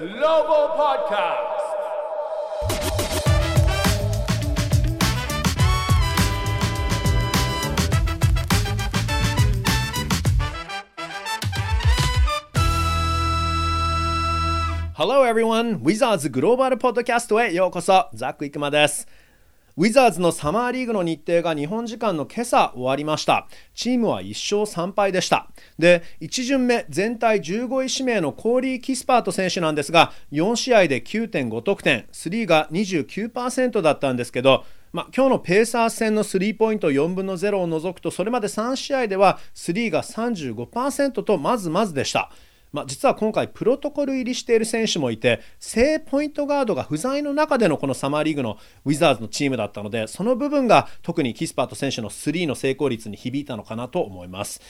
Global Podcast. Hello everyone! ウィザーズグローバルポッドキャストへようこそザック・イクマです。 ウィザーズのサマーリーグの日程が日本時間の今朝終わりました。チームは1勝3敗でした。で、1巡目全体15位指名のコーリー・キスパート選手なんですが、4試合で9.5得点、スリーが29%だったんですけど、まあ、今日のペーサーズ戦のスリーポイント4分の0を除くと、それまで3試合ではスリーが35%とまずまずでした。まあ、実は今回プロトコル入りしている選手もいて正ポイントガードが不在の中でのこのサマーリーグのウィザーズのチームだったのでその部分が特にキスパート選手のスリーの成功率に響いたのかなと思います。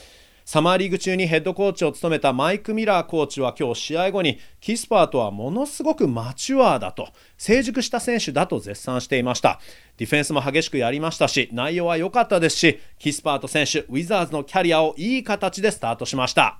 サマーリーグ中にヘッドコーチを務めたマイク・ミラーコーチは今日試合後にキスパートはものすごくマチュアーだと成熟した選手だと絶賛していましたディフェンスも激しくやりましたし内容は良かったですしキスパート選手ウィザーズのキャリアをいい形でスタートしました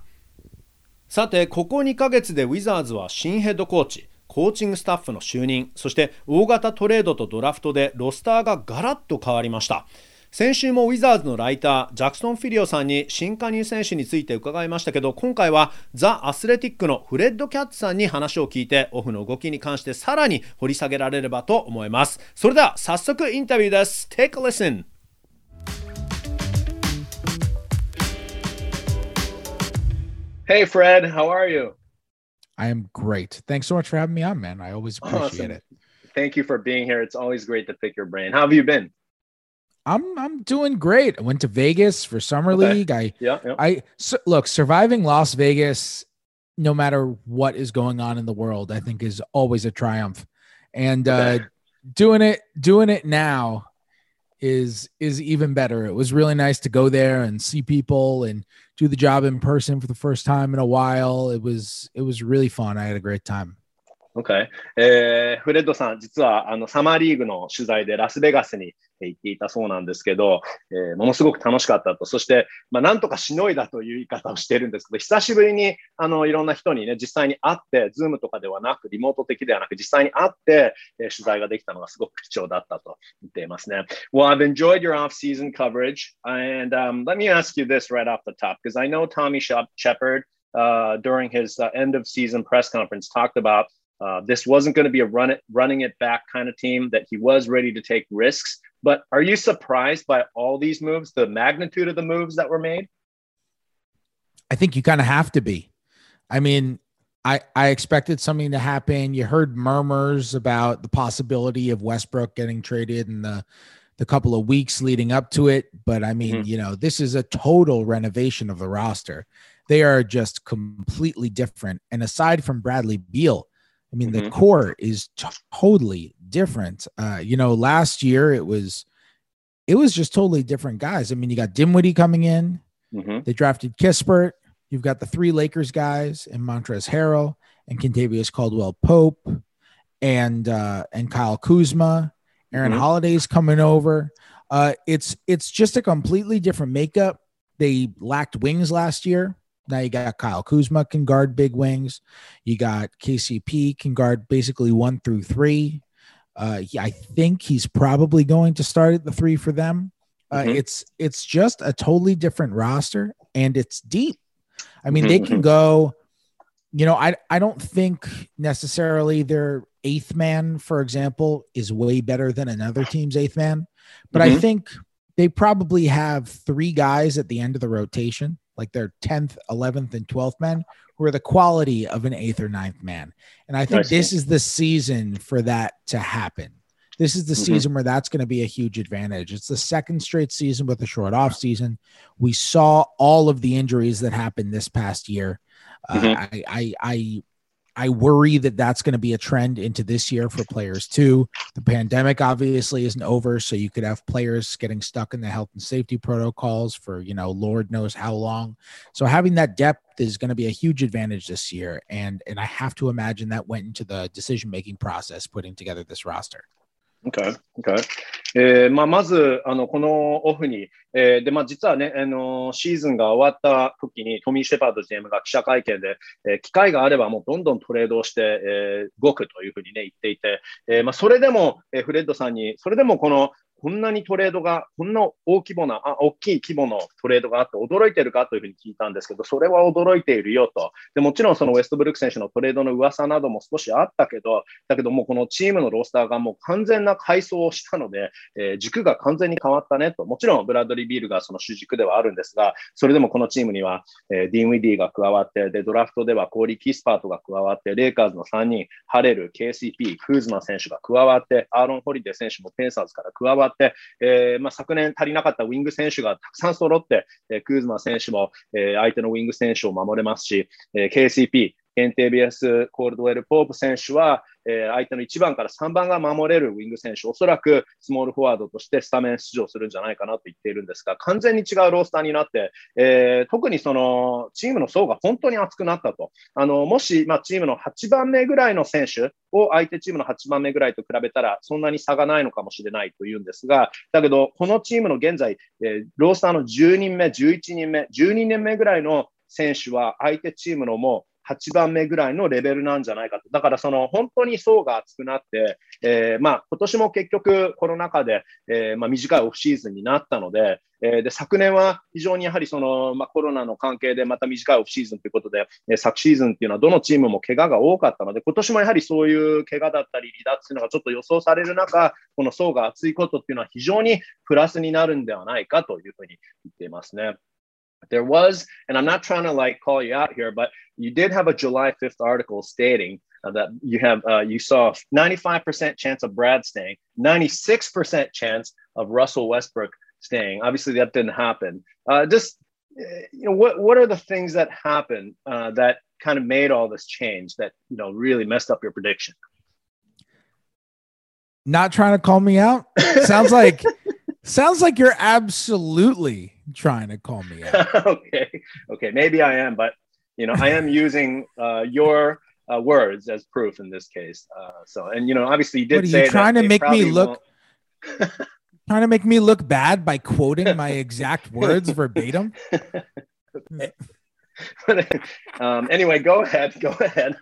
さてここ2ヶ月でウィザーズは新ヘッドコーチコーチングスタッフの就任そして大型トレードとドラフトでロスターがガラッと変わりました。先週もウィザーズのライタージャクソン・フィリオさんに新加入選手について伺いましたけど今回はザ・アスレティックのフレッド・キャッツさんに話を聞いてオフの動きに関してさらに掘り下げられればと思います。それでは早速インタビューです。Take a listen Hey, Fred, how are you? I am great. Thanks so much for having me on, man. I always appreciate Awesome. it. Thank you for being here. It's always great to pick your brain. How have you been? I'm I'm doing great. I went to Vegas for summer Okay. league. I Yeah, yeah. I so, look surviving Las Vegas, no matter what is going on in the world, I think is always a triumph. And uh, doing it doing it now is is even better. It was really nice to go there and see people and do the job in person for the first time in a while. It was it was really fun. I had a great time. Okay. えーフレッドさん、実はあのサマーリーグの取材でラスベガスに行っていたそうなんですけど、えーものすごく楽しかったと。そして、まあ、なんとかしのいだという言い方をしているんですけど、久しぶりにあのいろんな人にね、実際に会って、ズームとかではなく、リモート的ではなく、実際に会って、えー取材ができたのがすごく貴重だったと言っていますね。Well, I've enjoyed your off-season coverage, and um, let me ask you this right off the top, because I know Tommy Shep- Shepard uh, during his uh, end-of-season press conference talked about uh, this wasn't going to be a run it, running it back kind of team. That he was ready to take risks. But are you surprised by all these moves, the magnitude of the moves that were made? I think you kind of have to be. I mean, I I expected something to happen. You heard murmurs about the possibility of Westbrook getting traded in the the couple of weeks leading up to it, but I mean, Mhm. you know, this is a total renovation of the roster. They are just completely different. And aside from Bradley Beal, I mean, the Mhm. core is totally different. Uh, you know, last year it was it was just totally different guys. I mean, you got Dinwiddie coming in. Mhm. They drafted Kispert. You've got the three Lakers guys and Montrezl Harrell and Kentavious Caldwell Pope and uh, and Kyle Kuzma. Aaron Mhm. Holiday's coming over. Uh, it's it's just a completely different makeup. They lacked wings last year. Now you got Kyle Kuzma can guard big wings. You got KCP can guard basically one through three. Uh, I think he's probably going to start at the three for them. Uh, Mhm. It's it's just a totally different roster, and it's deep. I mean, they Mhm, can go. You know, I I don't think necessarily their eighth man, for example, is way better than another team's eighth man, but I Mhm. think they probably have three guys at the end of the rotation, like their tenth, eleventh, and twelfth men, who are the quality of an eighth or ninth man. And I think I this is the season for that to happen. This is the Mhm. season where that's going to be a huge advantage. It's the second straight season with a short off season. We saw all of the injuries that happened this past year. Uh, Mhm. I, I, I, I worry that that's going to be a trend into this year for players too. The pandemic obviously isn't over, so you could have players getting stuck in the health and safety protocols for you know Lord knows how long. So having that depth is going to be a huge advantage this year, and and I have to imagine that went into the decision making process putting together this roster. Okay. Okay. えーまあ、まず、あの、このオフに、えーで、まあ、実はね、あのシーズンが終わった時に、トミー・シェパード GM が記者会見で、えー機会があればもうどんどんトレードをして、えー動くというふうにね、言っていて、えーまあ、それでも、えーフレッドさんに、それでもこの、こんなにトレードが、こんな大規模な、あ大きい規模のトレードがあって驚いてるかというふうに聞いたんですけど、それは驚いているよと。でもちろんそのウェストブルック選手のトレードの噂なども少しあったけど、だけどもうこのチームのロースターがもう完全な改装をしたので、えー軸が完全に変わったねと。もちろんブラッドリー・ビールがその主軸ではあるんですが、それでもこのチームには、えーディーン・ウィディが加わって、で、ドラフトではコーリー・キスパートが加わって、レイカーズの3人、ハレル、KCP、クーズマ選手が加わって、アーロン・ホリデー選手もペンサーズから加わって、えーまあ、昨年足りなかったウィング選手がたくさん揃って、えークーズマ選手も、えー相手のウィング選手を守れますし、えー KCP、ケンテビアス・コールドウェル・ポープ選手は、えー相手の1番から3番が守れるウィング選手、おそらくスモールフォワードとしてスタメン出場するんじゃないかなと言っているんですが、完全に違うロースターになって、えー特にそのチームの層が本当に厚くなったと。あのもし、まあ、チームの8番目ぐらいの選手を相手チームの8番目ぐらいと比べたら、そんなに差がないのかもしれないというんですが、だけど、このチームの現在、えーロースターの10人目、11人目、12人目ぐらいの選手は相手チームのもう8番目ぐらいのレベルなんじゃないかと。だからその本当に層が厚くなって、えーまあ今年も結局コロナ禍で、えーまあ短いオフシーズンになったので、えーで昨年は非常にやはりその、まあ、コロナの関係でまた短いオフシーズンということで、えー昨シーズンっていうのはどのチームも怪我が多かったので、今年もやはりそういう怪我だったり離脱っていうのがちょっと予想される中、この層が厚いことっていうのは非常にプラスになるんではないかというふうに言っていますね。There was, and I'm not trying to like call you out here, but you did have a July 5th article stating uh, that you have uh, you saw a 95% chance of Brad staying, 96% chance of Russell Westbrook staying. Obviously, that didn't happen. Uh, just uh, you know, what what are the things that happened uh, that kind of made all this change that you know really messed up your prediction? Not trying to call me out. Sounds like sounds like you're absolutely trying to call me out. okay, okay, maybe I am, but you know, I am using uh, your uh, words as proof in this case. Uh, so, and you know, obviously, you did What are you say that trying to make me look- Trying to make me look bad by quoting my exact words verbatim. um, anyway, go ahead. Go ahead.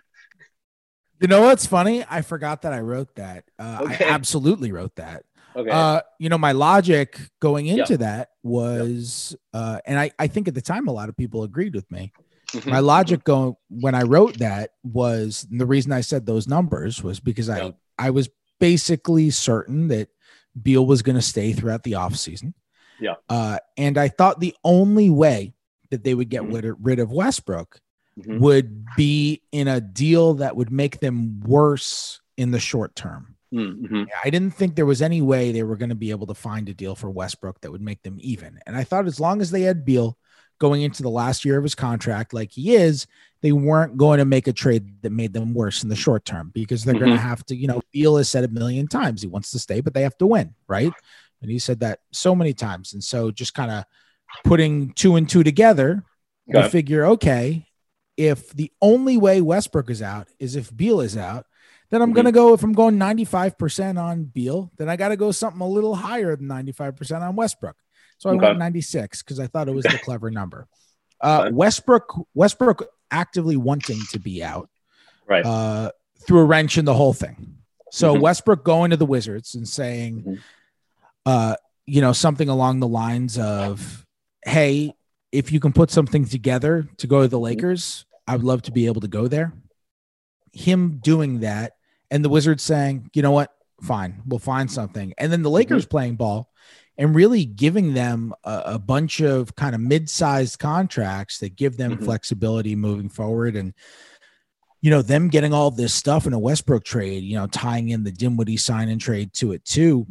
You know what's funny? I forgot that I wrote that. Uh, Okay. I absolutely wrote that. Okay. Uh, you know, my logic going into that was, uh, and I, I think at the time a lot of people agreed with me. Mhm. My logic going when I wrote that was the reason I said those numbers was because I Yeah. I was basically certain that Beal was going to stay throughout the offseason. Yeah. Uh, and I thought the only way that they would get Mhm. rid, of Westbrook Mhm. would be in a deal that would make them worse in the short term. Mhm. I didn't think there was any way they were going to be able to find a deal for Westbrook that would make them even. And I thought as long as they had Beal going into the last year of his contract, like he is, they weren't going to make a trade that made them worse in the short term because they're going Mhm. to have to, you know, Beal has said a million times he wants to stay, but they have to win, right? And he said that so many times. And so just kind of putting two and two together, you figure, okay, if the only way Westbrook is out is if Beal is out, then I'm Mhm. going to go, if I'm going 95% on Beal, then I got to go something a little higher than 95% on Westbrook. So I Okay. went 96 because I thought it was the clever number. Uh, Westbrook, Westbrook actively wanting to be out Right. uh, threw a wrench in the whole thing. So Mhm. Westbrook going to the Wizards and saying, Mhm. uh, you know, something along the lines of, "Hey, if you can put something together to go to the Lakers, I would love to be able to go there." Him doing that, and the Wizards saying, "You know what? Fine, we'll find something." And then the Lakers playing ball and really giving them a, a bunch of kind of mid-sized contracts that give them Mhm. flexibility moving forward and you know them getting all this stuff in a Westbrook trade, you know, tying in the Dinwiddie sign and trade to it too.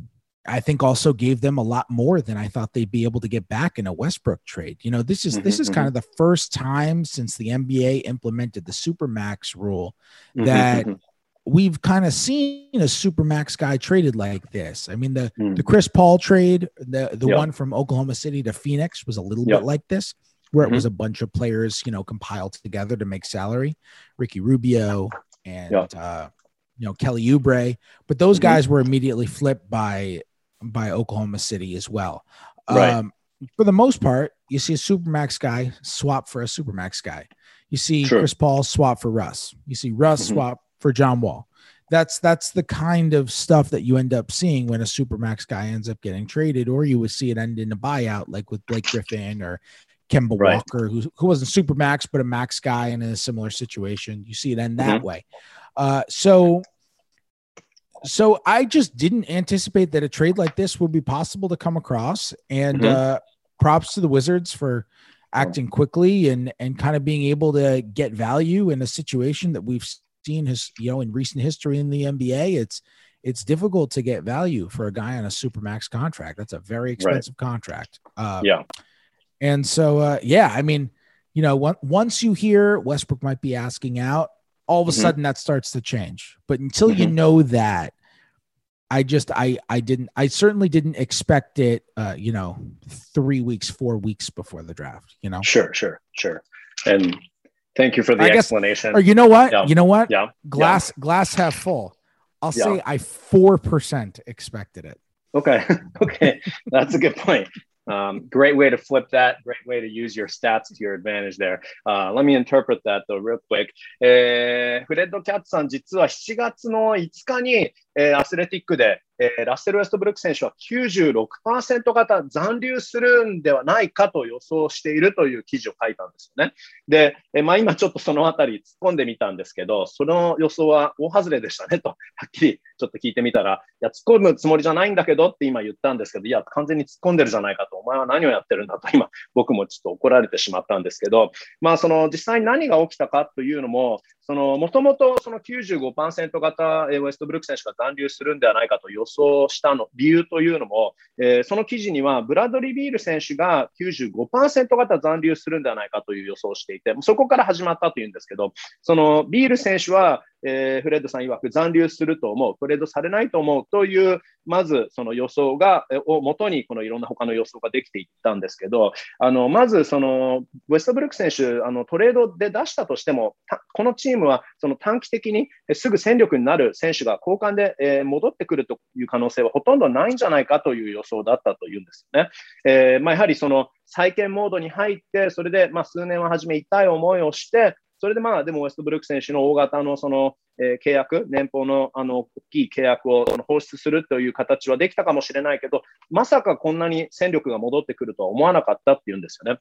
I think also gave them a lot more than I thought they'd be able to get back in a Westbrook trade. You know, this is this Mhm, is kind of the first time since the NBA implemented the supermax rule Mhm. that Mhm. We've kind of seen a supermax guy traded like this. I mean, the Mm. the Chris Paul trade, the the Yeah. one from Oklahoma City to Phoenix was a little Yeah. bit like this, where it Mhm. was a bunch of players, you know, compiled together to make salary. Ricky Rubio and Yeah. uh, you know Kelly Oubre, but those Mhm. guys were immediately flipped by by Oklahoma City as well. Right. Um, for the most part, you see a supermax guy swap for a supermax guy. You see True. Chris Paul swap for Russ. You see Russ Mhm. swap for John Wall. That's that's the kind of stuff that you end up seeing when a supermax guy ends up getting traded, or you would see it end in a buyout, like with Blake Griffin or Kemba Right. Walker, who who wasn't supermax but a max guy and in a similar situation. You see it end that Mhm. way. Uh, so so I just didn't anticipate that a trade like this would be possible to come across. And Mhm. uh, props to the Wizards for acting quickly and and kind of being able to get value in a situation that we've seen his you know in recent history in the NBA. It's it's difficult to get value for a guy on a supermax contract. That's a very expensive contract. Uh, Yeah. and so, uh, yeah, I mean, you know, on- once you hear Westbrook might be asking out, all of a Mhm. sudden that starts to change. But until you Mhm. know that, I just, I, I didn't, I certainly didn't expect it, uh, you know, three weeks, four weeks before the draft, you know, Sure, sure, sure. And thank you for the I guess- explanation. or you know what, Yeah. you know what, yeah. glass, glass half full. I'll Yeah. say I 4% expected it. Okay. okay. That's a good point. Um, great way to flip that. Great way to use your stats to your advantage there. Uh, let me interpret that though real quick. えーフレッド・キャッツさん、実は7月の5日に、えーアスレティックで、 えーラッセル・ウェストブルック選手は96%型残留するんではないかと予想しているという記事を書いたんですよね。で、えーまあ、今ちょっとそのあたり突っ込んでみたんですけど、その予想は大外れでしたねと、はっきりちょっと聞いてみたら、いや、突っ込むつもりじゃないんだけどって今言ったんですけど、いや、完全に突っ込んでるじゃないかと、お前は何をやってるんだと今、僕もちょっと怒られてしまったんですけど、まあ、その実際に何が起きたかというのも、もともとその95%型、ウェストブルック選手が残留するんではないかと予想したの、理由というのも、えーその記事には、ブラッドリー・ビール選手が95%型残留するんではないかという予想をしていて、そこから始まったというんですけど、そのビール選手は、えーフレッドさん曰く残留すると思う、トレードされないと思うという、まずその予想が、をもとにこのいろんな他の予想ができていったんですけど、あのまずそのウェストブルック選手、あのトレードで出したとしても、このチームはその短期的にすぐ戦力になる選手が交換で、えー戻ってくるという可能性はほとんどないんじゃないかという予想だったというんですよね。えーまあ、やはりその再建モードに入って、それでまあ数年は初め痛い思いをして、それでまあでもウェストブルック選手の大型のその、えー契約、年俸のあの大きい契約を放出するという形はできたかもしれないけど、まさかこんなに戦力が戻ってくるとは思わなかったっていうんですよね。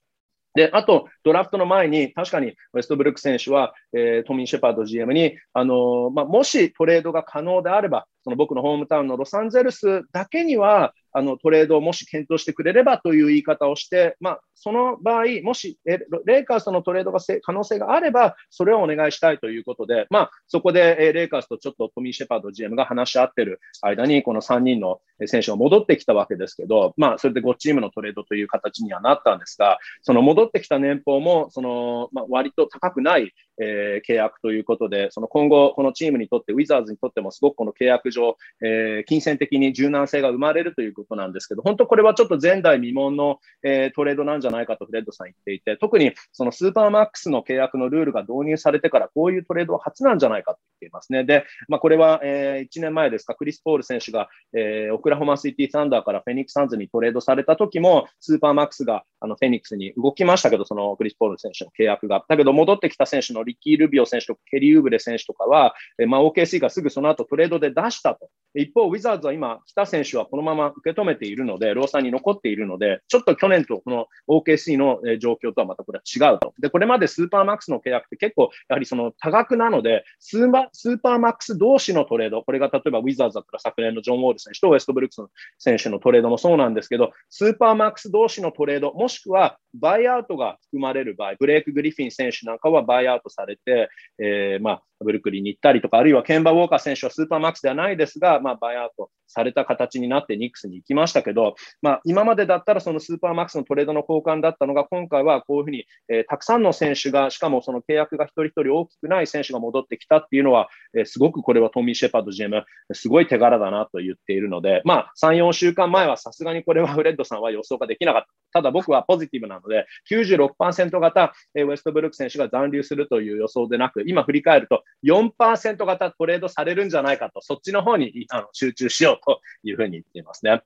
で、あと、ドラフトの前に、確かにウェストブルック選手は、えートミー・シェパード GM に、あのーまあ、もしトレードが可能であれば、その僕のホームタウンのロサンゼルスだけには、あのトレードをもし検討してくれればという言い方をして、まあ、その場合、もしえレイカーズとのトレードが可能性があれば、それをお願いしたいということで、まあ、そこでえレイカーズとちょっとトミー・シェパード GM が話し合ってる間に、この3人の選手が戻ってきたわけですけど、まあ、それで5チームのトレードという形にはなったんですが、その戻ってきた年俸も、そのまあ、割と高くない、えー契約ということで、その今後、このチームにとって、ウィザーズにとっても、すごくこの契約上、えー金銭的に柔軟性が生まれるということなんですけど、本当これはちょっと前代未聞の、えートレードなんじゃないかとフレッドさん言っていて、特にそのスーパーマックスの契約のルールが導入されてから、こういうトレードは初なんじゃないかとていますね。で、まあ、これは、え1年前ですか、クリス・ポール選手が、えーオクラホマシティ・サンダーからフェニックス・サンズにトレードされた時も、スーパーマックスがあのフェニックスに動きましたけど、そのクリス・ポール選手の契約が。だけど、戻ってきた選手のリッキー・ルビオ選手とかケリー・ウーブレ選手とかは、えーまあ、OKC がすぐその後トレードで出したと。一方、ウィザーズは今、来た選手はこのまま受け止めているので、ローサーに残っているので、ちょっと去年とこの OKC の状況とはまたこれは違うと。で、これまでスーパーマックスの契約って結構、やはりその多額なので、スースーパーマックス同士のトレード、これが例えばウィザーズだったら昨年のジョン・ウォール選手とウェストブルックス選手のトレードもそうなんですけど、スーパーマックス同士のトレード、もしくはバイアウトが含まれる場合、ブレイク・グリフィン選手なんかはバイアウトされて、えーまあ、ブルックリンに行ったりとか、あるいはケンバー・ウォーカー選手はスーパーマックスではないですが、まあ、バイアウトされた形になってニックスに行きましたけど、まあ、今までだったらそのスーパーマックスのトレードの交換だったのが、今回はこういうふうに、えーたくさんの選手が、しかもその契約が一人一人大きくない選手が戻ってきたっていうのは、えーすごくこれはトミー・シェパード GM、すごい手柄だなと言っているので、まあ、3、4週間前はさすがにこれはフレッドさんは予想ができなかった。ただ僕はポジティブなので、96%型、えーウェストブルック選手が残留するという予想でなく、今振り返ると、4%型トレードされるんじゃないかと、そっちの方にあの集中しようというふうに言っていますね。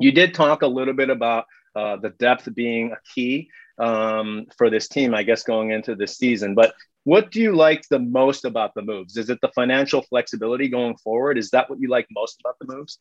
You did talk a little bit about uh, the depth being a key um, for this team, I guess, going into this season. But what do you like the most about the moves? Is it the financial flexibility going forward? Is that what you like most about the moves?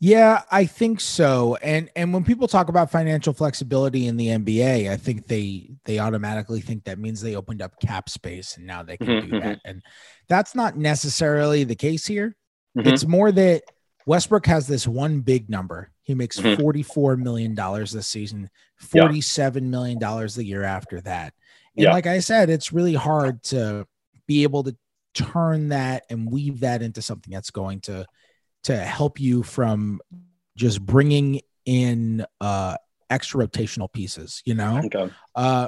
Yeah, I think so. And and when people talk about financial flexibility in the NBA, I think they they automatically think that means they opened up cap space and now they can Mhm, do that. And that's not necessarily the case here. Mhm. It's more that Westbrook has this one big number. He makes Mhm. $44 million this season, $47 million the year after that. And Yeah. like I said, it's really hard to be able to turn that and weave that into something that's going to to help you from just bringing in uh extra rotational pieces, you know? Okay. Uh,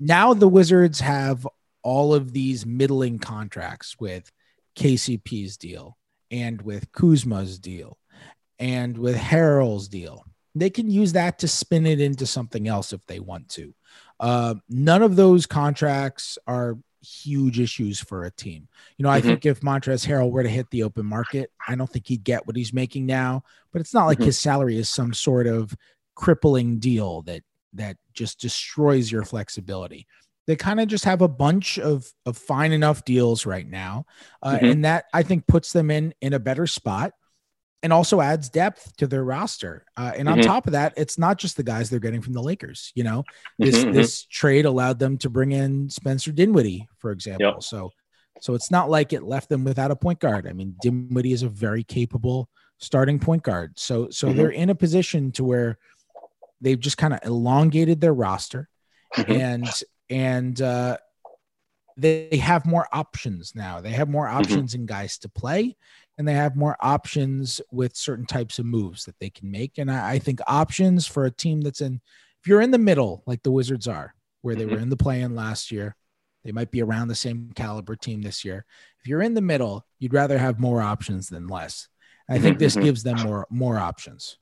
now the Wizards have all of these middling contracts with KCP's deal and with Kuzma's deal and with Harrell's deal. They can use that to spin it into something else if they want to. Uh, none of those contracts are huge issues for a team. You know, I Mhm. think if Montrezl Harrell were to hit the open market, I don't think he'd get what he's making now. But it's not like Mhm. his salary is some sort of crippling deal that that just destroys your flexibility. They kind of just have a bunch of of fine enough deals right now, uh, Mhm. and that I think puts them in in a better spot, and also adds depth to their roster. Uh, and on Mhm. top of that, it's not just the guys they're getting from the Lakers. You know, this Mhm, mhm. this trade allowed them to bring in Spencer Dinwiddie, for example. So so it's not like it left them without a point guard. I mean, Dinwiddie is a very capable starting point guard. So so Mhm. they're in a position to where they've just kind of elongated their roster Mhm. and and uh they have more options now. They have more options in guys to play, and they have more options with certain types of moves that they can make. And I, I think options for a team that's in, if you're in the middle, like the Wizards are, where they were in the play in last year, they might be around the same caliber team this year. If you're in the middle, you'd rather have more options than less. I think this Mhm. gives them more more options.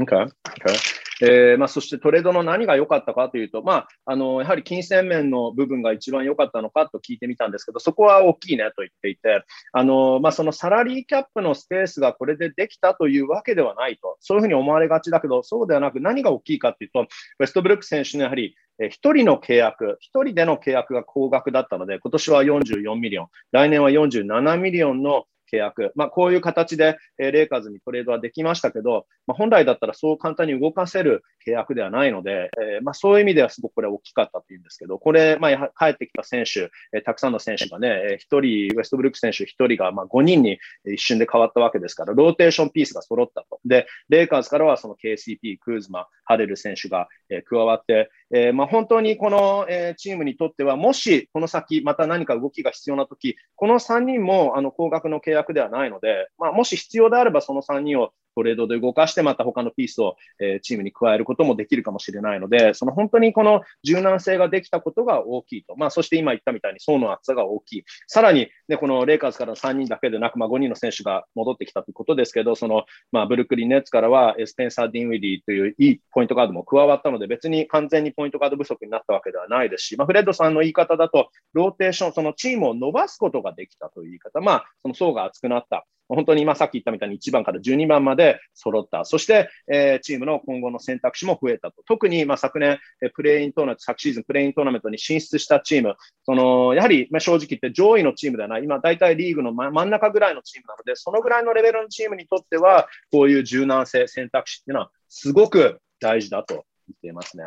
Okay. Okay. えーまあ、そしてトレードの何が良かったかというと、まあ、あのやはり金銭面の部分が一番良かったのかと聞いてみたんですけど、そこは大きいねと言っていて、あのまあ、そのサラリーキャップのスペースがこれでできたというわけではないと、そういうふうに思われがちだけど、そうではなく、何が大きいかというと、ウェストブルック選手のやはり、えー一人の契約、一人での契約が高額だったので、今年は44ミリオン、来年は47ミリオンの契約、まあ、こういう形で、えーレイカーズにトレードはできましたけど、まあ、本来だったらそう簡単に動かせる契約ではないので、えーまあ、そういう意味ではすごくこれ大きかったというんですけど、これ、まあ、や帰ってきた選手、えーたくさんの選手がね、えー一人、ウェストブルック選手一人がまあ5人に一瞬で変わったわけですから、ローテーションピースが揃ったと。で、レイカーズからはその KCP、クーズマ、ハレル選手が、えー加わって、えーまあ、本当にこの、えーチームにとっては、もしこの先また何か動きが必要なとき、この3人もあの高額の契約ではないので、まあ、もし必要であればその3人をトレードで動かして、また他のピースを、えチームに加えることもできるかもしれないので、その本当にこの柔軟性ができたことが大きいと。まあ、そして今言ったみたいに層の厚さが大きい。さらに、ね、このレイカーズから3人だけでなく、まあ、5人の選手が戻ってきたということですけど、その、まあ、ブルックリンネッツからは、えースペンサー・ディンウィディといういいポイントガードも加わったので、別に完全にポイントガード不足になったわけではないですし、まあ、フレッドさんの言い方だと、ローテーション、そのチームを伸ばすことができたという言い方、まあ、その層が厚くなった。本当に今さっき言ったみたいに1番から12番まで揃った。そして、えーチームの今後の選択肢も増えたと。特に、まあ、昨年、えープレイントーナメント、昨シーズンプレイントーナメントに進出したチーム、その、やはり、まあ、正直言って上位のチームではない。今、大体リーグの真真ん中ぐらいのチームなので、そのぐらいのレベルのチームにとっては、こういう柔軟性、選択肢っていうのは、すごく大事だと言っていますね。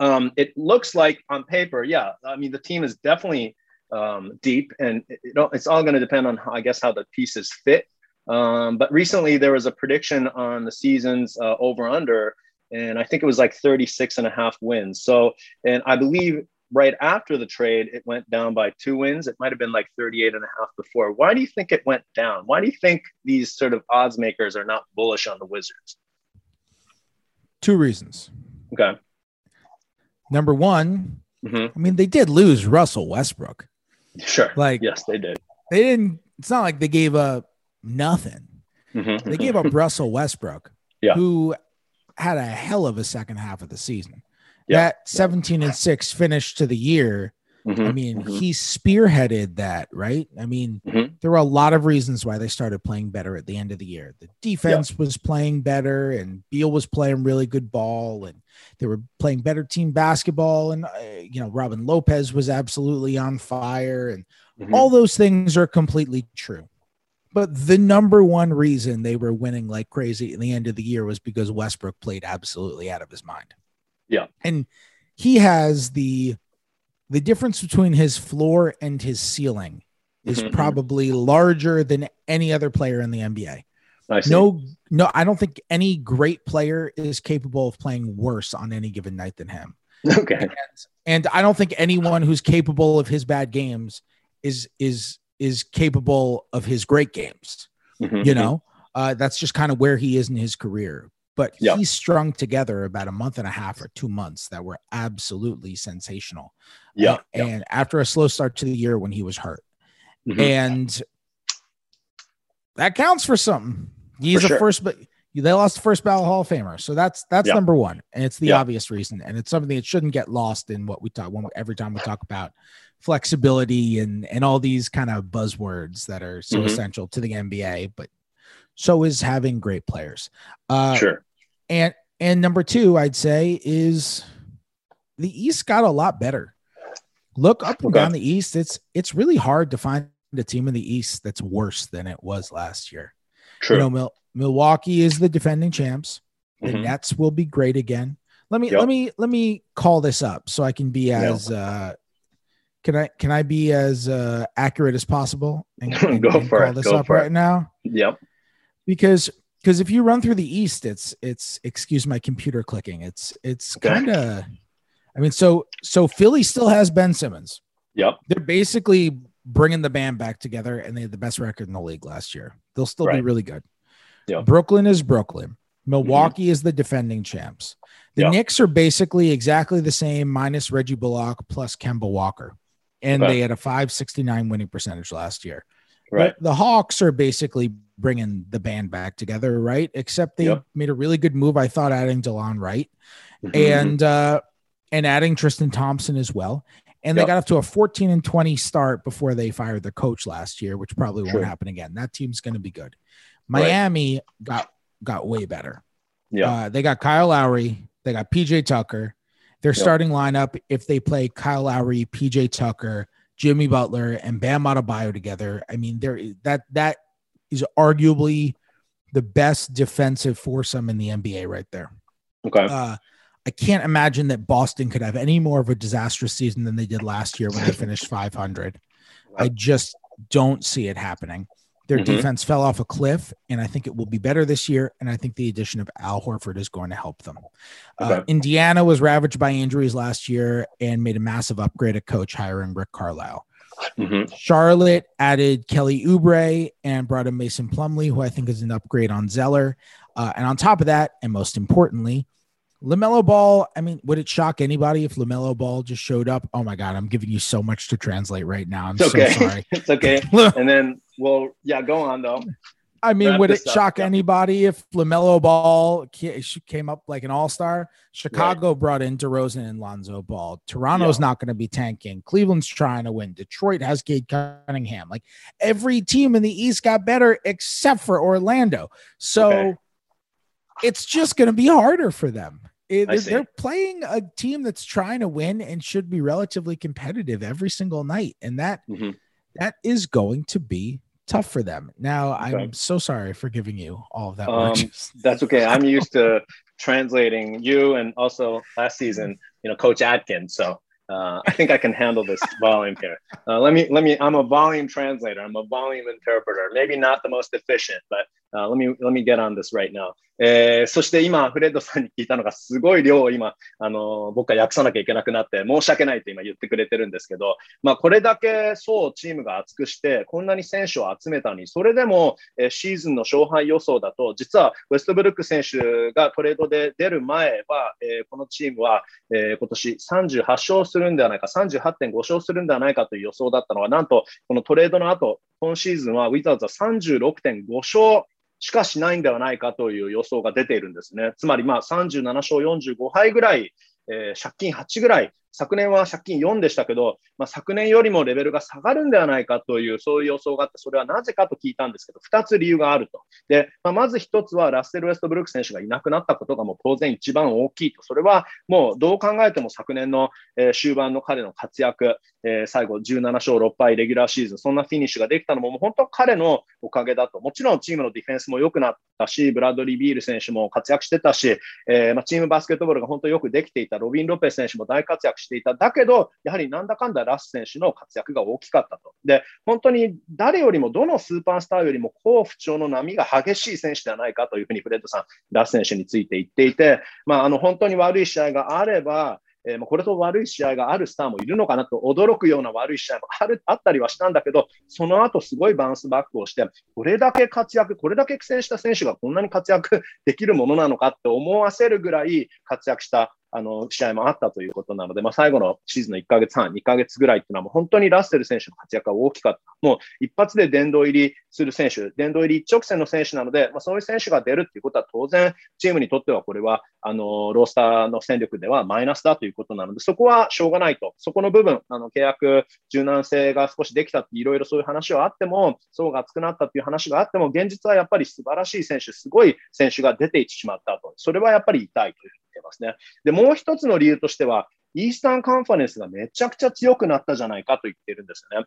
Um, it looks like on paper, yeah. I mean, the team is definitely um, deep, and it, it, it's all going to depend on, how, I guess, how the pieces fit. Um, but recently, there was a prediction on the season's uh, over under, and I think it was like 36 and a half wins. So, and I believe right after the trade, it went down by two wins. It might have been like 38 and a half before. Why do you think it went down? Why do you think these sort of odds makers are not bullish on the Wizards? Two reasons. Okay. Number one, Mhm. I mean, they did lose Russell Westbrook. Sure. Like- yes, they did. They didn't, it's not like they gave up nothing. Mhm. They gave up Russell Westbrook, Yeah. who had a hell of a second half of the season. Yeah. That 17 and 6 finish to the year Mhm, I mean, mhm. he spearheaded that, right? I mean, Mhm. there were a lot of reasons why they started playing better at the end of the year. The defense was playing better, and Beal was playing really good ball, and they were playing better team basketball. And, uh, you know, Robin Lopez was absolutely on fire, and Mhm. all those things are completely true. But the number one reason they were winning like crazy at the end of the year was because Westbrook played absolutely out of his mind. Yeah. And he has the the difference between his floor and his ceiling is Mhm, mhm. probably larger than any other player in the NBA. I. No, no, I don't think any great player is capable of playing worse on any given night than him. Okay. And I don't think anyone who's capable of his bad games is is is capable of his great games. Mhm, You know, uh, that's just kind of where he is in his career. But Yeah. he strung together about a month and a half or two months that were absolutely sensational. Yeah. Uh, yeah. and after a slow start to the year when he was hurt, Mhm. and that counts for something. He's For a sure. first, but they lost the first ballot Hall of Famer, so that's that's Yeah. number one, and it's the obvious reason, and it's something that shouldn't get lost in what we talk when every time we talk about flexibility and and all these kind of buzzwords that are so Mhm. essential to the NBA, but so is having great players. Uh, sure. And and number two, I'd say is the East got a lot better. Look up and Okay. down the East. It's it's really hard to find a team in the East that's worse than it was last year. True. You know, Mil- Milwaukee is the defending champs. The Mhm. Nets will be great again. Let me Yep. let me let me call this up so I can be as uh can I can I be as uh accurate as possible and, and- Go and for call it. this Go up right it. now? Yep. because because if you run through the east it's it's excuse my computer clicking it's it's kind of i mean so so philly still has ben simmons. Yep. they're basically bringing the band back together and they had the best record in the league last year. They'll still be really good. Yeah. brooklyn is brooklyn. Mm-hmm. Milwaukee is the defending champs. The Yeah. knicks are basically exactly the same minus reggie bullock plus kemba walker. And Okay. they had a 569 winning percentage last year Right. the, the Hawks are basically bringing the band back together, right? Except they Yep. made a really good move, I thought, adding Delon Wright Mhm. and uh, and adding Tristan Thompson as well. And they Yep. got up to a 14 and 20 start before they fired their coach last year, which probably won't Sure. happen again. That team's going to be good. Right. Miami got got way better. yeah. Uh, they got Kyle Lowry, they got PJ Tucker. Their Yep. starting lineup, if they play Kyle Lowry, PJ Tucker, Jimmy Butler, and Bam Adebayo together, I mean, there that that is arguably the best defensive foursome in the NBA right there. okay. Uh, I can't imagine that Boston could have any more of a disastrous season than they did last year when they finished 500. I just don't see it happening. Their Mhm. defense fell off a cliff, and I think it will be better this year. And I think the addition of Al Horford is going to help them. Uh, Indiana was ravaged by injuries last year and made a massive upgrade at coach hiring Rick Carlisle. Mhm. Charlotte added Kelly Oubre and brought in Mason Plumlee, who I think is an upgrade on Zeller. Uh, and on top of that, and most importantly, LaMelo Ball. I mean, would it shock anybody if LaMelo Ball just showed up? Oh my God, I'm giving you so much to translate right now. I'm It's okay. so sorry. it's okay. And then, well, yeah, go on though. I mean, Wrap would it up, shock anybody if LaMelo Ball came up like an all star? Chicago brought in DeRozan and Lonzo Ball. Toronto's Yeah. not going to be tanking. Cleveland's trying to win. Detroit has Cade Cunningham. Like every team in the East got better except for Orlando. So Okay. It's just going to be harder for them. It- they're, they're playing a team that's trying to win and should be relatively competitive every single night. And that Mhm. that is going to be tough for them. Now, Okay. I'm so sorry for giving you all of that. Um. That's okay. I'm used to translating you and also last season, you know, Coach Atkins. So uh, I think I can handle this volume here. Uh, let me let me. I'm a volume translator. I'm a volume interpreter. Maybe not the most efficient, but uh, let me let me get on this right now. えーそして今、フレッドさんに聞いたのがすごい量を今、あの僕が訳さなきゃいけなくなって申し訳ないと今言ってくれてるんですけど、まあ、これだけそうチームが厚くして、こんなに選手を集めたのに、それでも、えーシーズンの勝敗予想だと、実はウェストブルック選手がトレードで出る前は、えーこのチームは、えー今年38勝するんではないか、38.5勝するんではないかという予想だったのが、なんとこのトレードの後、今シーズンはウィザーズは36.5勝しかしないんではないかという予想が出ているんですね。つまりまあ37勝45敗ぐらい、えー借金8ぐらい昨年は借金4でしたけど、まあ、昨年よりもレベルが下がるんではないかという、そういう予想があって、それはなぜかと聞いたんですけど、2つ理由があると。で、まあ、まず1つは、ラッセル・ウェストブルック選手がいなくなったことがもう当然一番大きいと。それはもうどう考えても昨年の、えー、終盤の彼の活躍、えー、最後17勝6敗、レギュラーシーズン、そんなフィニッシュができたのも、もう本当彼のおかげだと。もちろんチームのディフェンスも良くなったし、ブラッドリー・ビール選手も活躍してたし、えー、まあ、チームバスケットボールが本当よくできていた、ロビン・ロペ選手も大活躍してしていた。だけど、やはりなんだかんだラス選手の活躍が大きかったと。で、本当に誰よりも、どのスーパースターよりも好不調の波が激しい選手ではないかというふうにフレッドさん、ラス選手について言っていて、まあ、あの本当に悪い試合があれば、えー、これと悪い試合があるスターもいるのかなと驚くような悪い試合もあるあったりはしたんだけど、その後すごいバウンスバックをして、これだけ活躍、これだけ苦戦した選手がこんなに活躍できるものなのかって思わせるぐらい活躍したあの、試合もあったということなので、まあ、最後のシーズンの1ヶ月半、2ヶ月ぐらいっていうのはもう本当にラッセル選手の活躍が大きかった。もう一発で殿堂入りする選手、殿堂入り一直線の選手なので、まあ、そういう選手が出るっていうことは当然、チームにとってはこれは、あの、ロースターの戦力ではマイナスだということなので、そこはしょうがないと。そこの部分、あの、契約柔軟性が少しできたっていろいろそういう話はあっても、層が厚くなったっていう話があっても、現実はやっぱり素晴らしい選手、すごい選手が出ていってしまったと。それはやっぱり痛いというてますね。で、もう一つの理由としては、イースタンカンファレンスがめちゃくちゃ強くなったじゃないかと言ってるんですよね。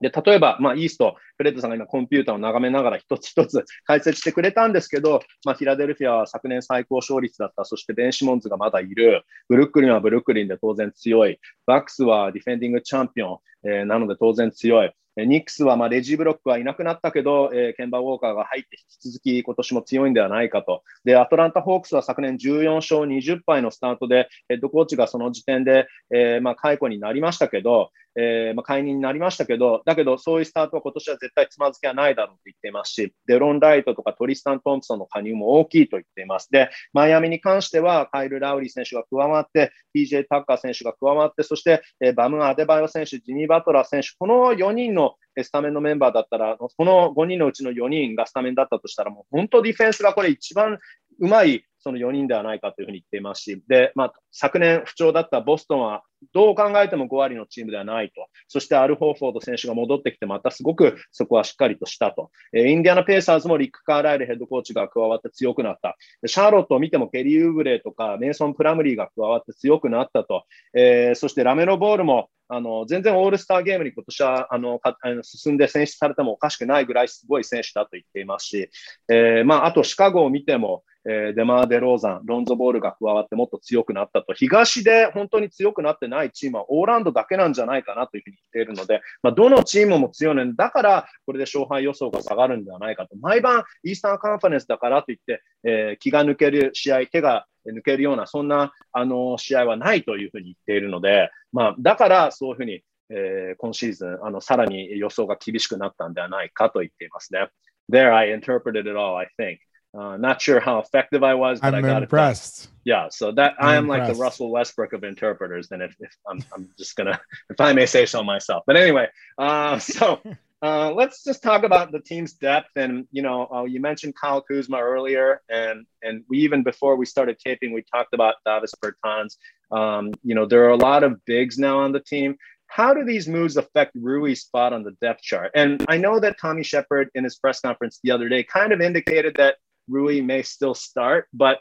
で、例えば、まあ、イースト、フレッドさんが今コンピューターを眺めながら一つ一つ解説してくれたんですけど、まあ、フィラデルフィアは昨年最高勝率だった。そしてベン・シモンズがまだいる。ブルックリンはブルックリンで当然強い。バックスはディフェンディングチャンピオン、えー、なので当然強い。ニックスはまレジブロックはいなくなったけど、えー、ケンバー・ウォーカーが入って引き続き今年も強いんではないかと。で、アトランタ・ホークスは昨年14勝20敗のスタートで、ヘッドコーチがその時点で、えー、まあ解雇になりましたけど、えー、まあ、解任になりましたけど、だけどそういうスタートは今年は絶対つまずきはないだろうと言っていますし、デロン・ライトとかトリスタン・トンプソンの加入も大きいと言っています。で、マイアミに関してはカイル・ラウリー選手が加わって、PJ タッカー選手が加わって、そして、えー、バム・アデバイオ選手、ジニー・バトラー選手、この4人のスタメンのメンバーだったら、この5人のうちの4人がスタメンだったとしたら、もう本当ディフェンスがこれ一番うまいその4人ではないかというふうに言っていますし、で、まあ、昨年不調だったボストンは、どう考えても5割のチームではないと。そしてアル・ホーフォード選手が戻ってきて、またすごくそこはしっかりとしたと。え、インディアナ・ペーサーズもリック・カーライルヘッドコーチが加わって強くなった。シャーロットを見てもケリー・ウーブレーとかメイソン・プラムリーが加わって強くなったと。えー、そしてラメロ・ボールもあの全然オールスターゲームに今年はあのかあの進んで選出されてもおかしくないぐらいすごい選手だと言っていますし、えーまあ、あとシカゴを見ても、えー、デマー・デローザン、ロンゾボールが加わってもっと強くなったと、東で本当に強くなってないチームはオーランドだけなんじゃないかなというふうに言っているので、まあ、どのチームも強いのに、だからこれで勝敗予想が下がるんではないかと、毎晩イースタンカンファレンスだからといって、えー、気が抜ける試合、手が抜けるような、そんなあの試合はないというふうに言っているので、まあ、だからそういうふうに、えー、今シーズンあの、さらに予想が厳しくなったんではないかと言っていますね。There, I interpreted it all, I think. Uh, not sure how effective I was, but I'm I got impressed. It yeah, so that I'm I am impressed. like the Russell Westbrook of interpreters. And if, if I'm, I'm just gonna, if I may say so myself. But anyway, uh, so uh, let's just talk about the team's depth. And you know, uh, you mentioned Kyle Kuzma earlier, and and we even before we started taping, we talked about Davis Bertans. Um, you know, there are a lot of bigs now on the team how do these moves affect Rui's spot on the depth chart? And I know that Tommy Sheppard in his press conference the other day kind of indicated that Rui may still start, but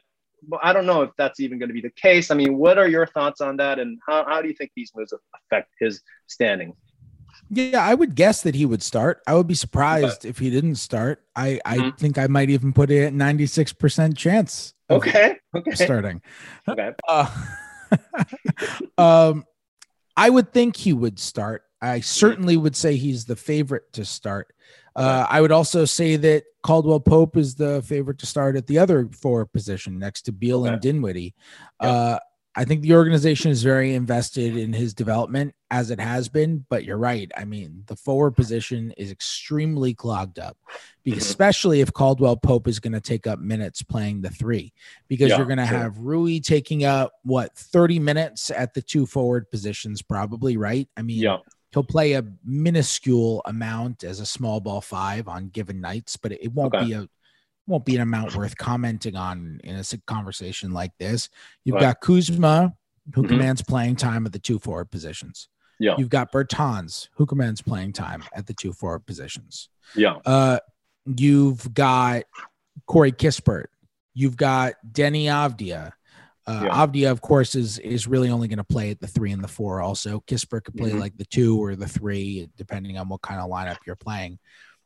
I don't know if that's even going to be the case. I mean, what are your thoughts on that, and how, how do you think these moves affect his standing? Yeah, I would guess that he would start. I would be surprised okay. if he didn't start. I, I mm-hmm. think I might even put it at 96% chance. Okay. Okay. Starting. Okay. Uh, um, I would think he would start. I certainly would say he's the favorite to start. Uh, I would also say that Caldwell Pope is the favorite to start at the other four position next to Beal okay. and Dinwiddie. Yep. Uh, I think the organization is very invested in his development as it has been, but you're right. I mean, the forward position is extremely clogged up, mm-hmm. especially if Caldwell Pope is going to take up minutes playing the three, because yeah, you're going to sure. have Rui taking up what 30 minutes at the two forward positions, probably, right? I mean, yeah he'll play a minuscule amount as a small ball five on given nights, but it won't okay. be a won't be an amount worth commenting on in a conversation like this. You've right. got Kuzma who Mhm. commands playing time at the two forward positions. Yeah. You've got Bertans, who commands playing time at the two forward positions. Yeah. Uh, you've got Corey Kispert. You've got Deni Avdija. Uh, Yeah. Avdija, of course, is is really only going to play at the three and the four. Also, Kispert could play Mhm. like the two or the three, depending on what kind of lineup you're playing.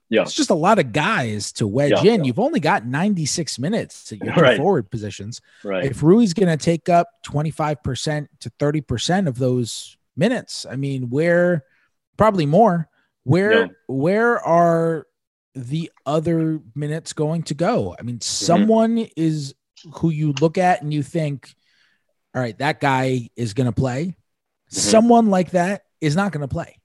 Yeah. It's just a lot of guys to wedge Yeah, in. yeah. You've only got 96 minutes at your Right. forward positions. Right. If Rui's going to take up 25% to 30% of those minutes, I mean, where probably more, where where are the other minutes going to go? I Mm-hmm. mean, someone is who you look at and you think, all right, that guy is going to play. Mm-hmm. Someone like that is not going to play.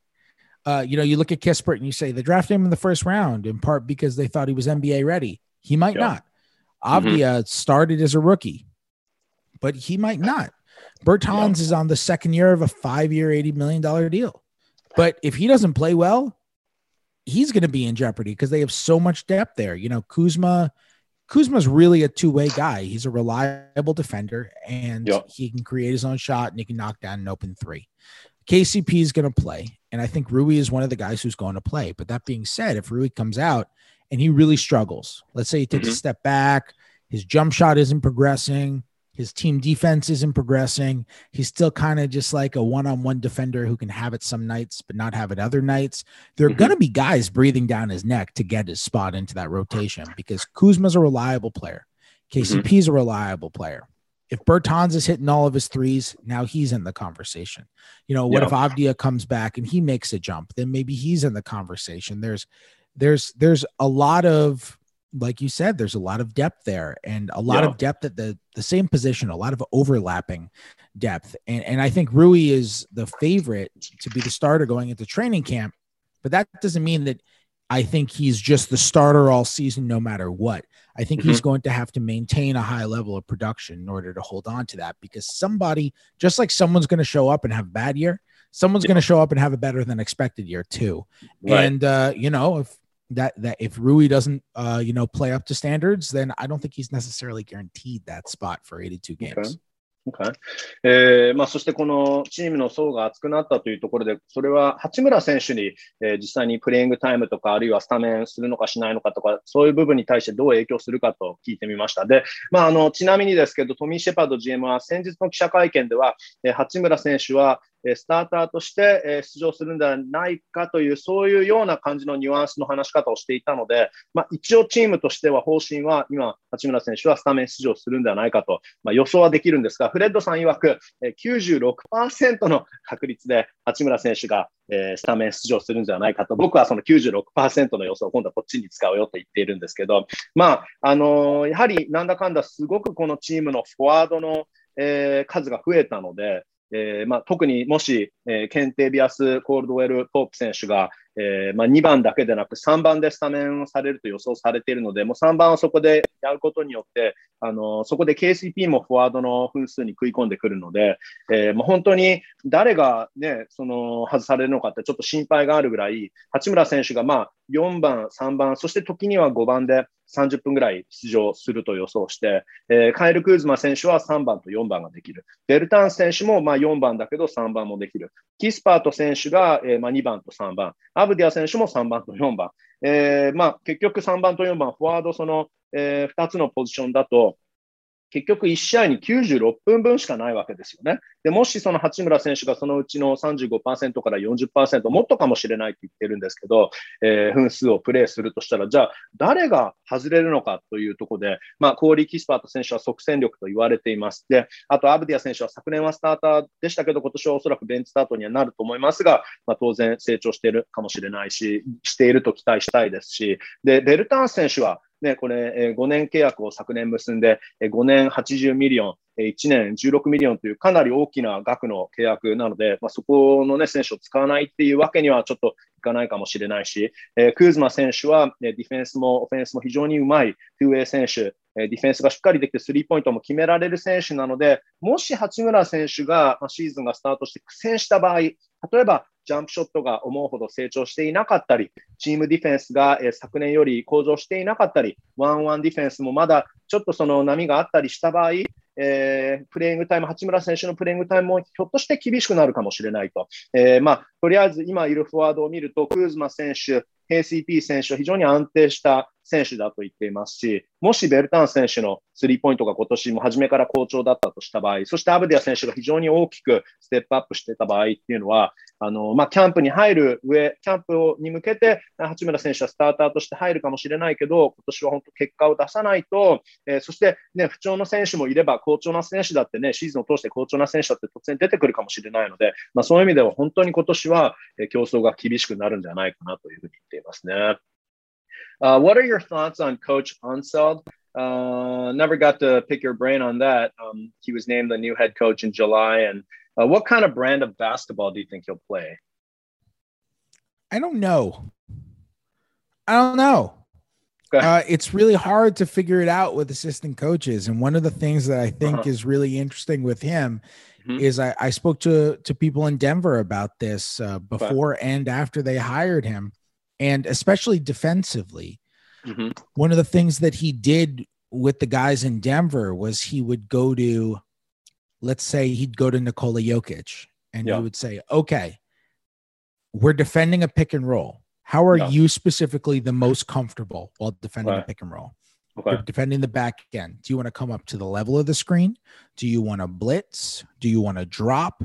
Uh, you know, you look at Kispert and you say they drafted him in the first round in part because they thought he was NBA ready. He might Yeah. not. Avdija started as a rookie, but he might not. Bertans is on the second year of a five-year, eighty million dollar deal. But if he doesn't play well, he's going to be in jeopardy because they have so much depth there. You know, Kuzma, Kuzma's really a two-way guy. He's a reliable defender, and Yeah. he can create his own shot and he can knock down an open three. KCP is going to play, and I think Rui is one of the guys who's going to play. But that being said, if Rui comes out and he really struggles, let's say he takes a Mhm. step back, his jump shot isn't progressing, his team defense isn't progressing, he's still kind of just like a one-on-one defender who can have it some nights but not have it other nights. There are Mhm. going to be guys breathing down his neck to get his spot into that rotation because Kuzma's a reliable player. KCP is a reliable player. If Bertans is hitting all of his threes, now he's in the conversation. You know, what Yeah. if Avdija comes back and he makes a jump? Then maybe he's in the conversation. There's there's there's a lot of like you said, there's a lot of depth there and a lot Yeah. of depth at the the same position, a lot of overlapping depth. And and I think Rui is the favorite to be the starter going into training camp, but that doesn't mean that I think he's just the starter all season no matter what. I think he's going to have to maintain a high level of production in order to hold on to that because somebody, just like someone's going to show up and have a bad year, someone's going to show up and have a better than expected year too. Right. And uh, you know, if that that if Rui doesn't uh, you know, play up to standards, then I don't think he's necessarily guaranteed that spot for 82 games. Okay. Okay. えーまあ、そしてこのチームの層が厚くなったというところで、それは八村選手に、えー実際にプレイングタイムとか、あるいはスタメンするのかしないのかとか、そういう部分に対してどう影響するかと聞いてみました。で、まあ、あのちなみにですけど、トミー・シェパード GM は先日の記者会見では、えー八村選手は、えースターターとして、出場するんではないかという、そういうような感じのニュアンスの話し方をしていたので、まあ、一応チームとしては方針は、今、八村選手はスタメン出場するんではないかと、まあ、予想はできるんですが、フレッドさん曰く、96%の確率で八村選手が、スタメン出場するんじゃないかと、僕はその96%の予想を今度はこっちに使うよと言っているんですけど、まあ、あのーやはりなんだかんだすごくこのチームのフォワードの、えー数が増えたので、えーまあ、特にもし、えーケンテビアス・コールドウェル・ポープ選手が、えーまあ、2番だけでなく3番でスタメンをされると予想されているので、もう3番をそこでやることによって、あのそこで KCP もフォワードの分数に食い込んでくるので、えーもう本当に誰が、ね、その外されるのかってちょっと心配があるぐらい、八村選手がまあ4番、3番、そして時には5番で30分ぐらい出場すると予想して、えーカエル・クーズマ選手は3番と4番ができる。ベルタン選手もまあ4番だけど3番もできる。キスパート選手が、えまあ2番と3番。アブディア選手も3番と4番。えーまあ、結局3番と4番、フォワードその、え2つのポジションだと、結局1試合に96分分しかないわけですよね。で、もしその八村選手がそのうちの35%から40%、もっとかもしれないって言ってるんですけど、えー分数をプレーするとしたら、じゃあ誰が外れるのかというところで、まあ、コーリー・キスパート選手は即戦力と言われています。で、あとアブディア選手は昨年はスターターでしたけど、今年はおそらくベンチスタートにはなると思いますが、まあ、当然成長しているかもしれないし、していると期待したいですし、で、ベルタン選手は、ね、これ、5年契約を昨年結んで、5年80ミリオン、1年16ミリオンというかなり大きな額の契約なので、まあ、そこの、ね、選手を使わないっていうわけにはちょっといかないかもしれないし、えークーズマ選手は、ディフェンスもオフェンスも非常にうまい、トゥーウェイ選手、えディフェンスがしっかりできてスリーポイントも決められる選手なので、もし八村選手が、ま、シーズンがスタートして苦戦した場合、例えばジャンプショットが思うほど成長していなかったり、チームディフェンスが、え昨年より向上していなかったり、ワンワンディフェンスもまだちょっとその波があったりした場合、えー、プレイングタイム、八村選手のプレイングタイムもひょっとして厳しくなるかもしれないと。えー、まあ、とりあえず今いるフォワードを見ると、クーズマ選手、KCP 選手は非常に安定した選手だと言っていますし、もしベルタン選手のスリーポイントが今年も初めから好調だったとした場合、そしてアブディア選手が非常に大きくステップアップしてた場合っていうのは、あの、まあ、キャンプに入る上、キャンプに向けて、八村選手はスターターとして入るかもしれないけど、今年は本当結果を出さないと、えー、そしてね、不調の選手もいれば、好調な選手だってね、シーズンを通して好調な選手だって突然出てくるかもしれないので、まあ、そういう意味では本当に今年は競争が厳しくなるんじゃないかなというふうに言っていますね。Uh, what are your thoughts on Coach Unseld? Uh, never got to pick your brain on that. Um, he was named the new head coach in July. And uh, what kind of brand of basketball do you think he'll play? I don't know. I don't know. Uh, it's really hard to figure it out with assistant coaches. And one of the things that I think uh-huh. is really interesting with him mm-hmm. is I, I, spoke to to people in Denver about this uh, before okay. and after they hired him and especially defensively. Mm-hmm. One of the things that he did with the guys in Denver was he would go to, let's say, he'd go to Nikola Jokic and yeah. he would say, okay, we're defending a pick and roll. How are yeah. you specifically the most comfortable while defending right. a pick and roll? Okay. You're defending the back end. Do you want to come up to the level of the screen? Do you want to blitz? Do you want to drop?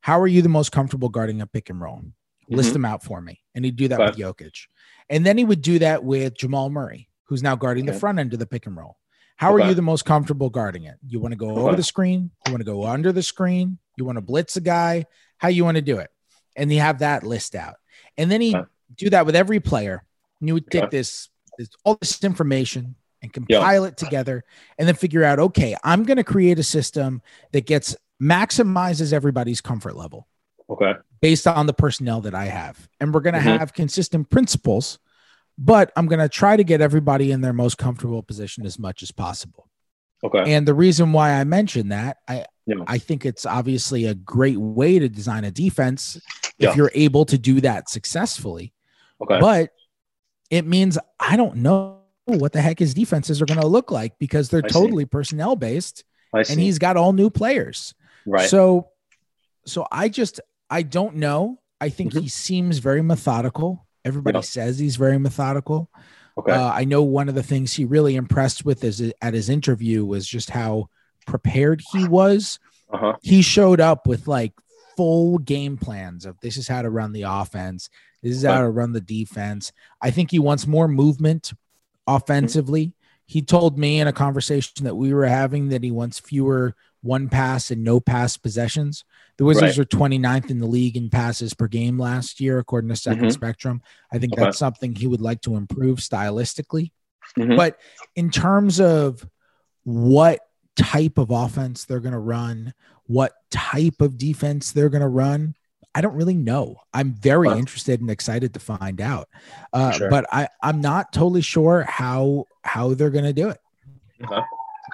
How are you the most comfortable guarding a pick and roll? List mm-hmm. them out for me. And he'd do that okay. with Jokic. And then he would do that with Jamal Murray, who's now guarding okay. the front end of the pick and roll. How okay. are you the most comfortable guarding it? You want to go over the screen? You want to go under the screen? You want to blitz a guy? How you want to do it? And you have that list out. And then he do that with every player. And you would take this, this all this information and compile it together and then figure out, okay, I'm going to create a system that gets maximizes everybody's comfort level. Okay. Based on the personnel that I have. And we're going to mm-hmm. have consistent principles, but I'm going to try to get everybody in their most comfortable position as much as possible. Okay. And the reason why I mentioned that, I yeah. I think it's obviously a great way to design a defense if you're able to do that successfully. Okay. But it means I don't know what the heck his defenses are going to look like because they're I totally see. personnel based and he's got all new players. Right. So so I just I don't know. I think mm-hmm. he seems very methodical. Everybody yeah. says he's very methodical. Okay. Uh, I know one of the things he really impressed with is at his interview was just how prepared he was. Uh-huh. He showed up with like full game plans of this is how to run the offense, this is how to run the defense. I think he wants more movement offensively. Mm-hmm. He told me in a conversation that we were having that he wants fewer one pass and no pass possessions. The Wizards right. are 29th in the league in passes per game last year, according to Second mm-hmm. Spectrum. I think okay. that's something he would like to improve stylistically. Mm-hmm. But in terms of what type of offense they're going to run, what type of defense they're going to run, I don't really know. I'm very interested and excited to find out. Uh, sure. But I, I'm not totally sure how how they're going to do it. Okay.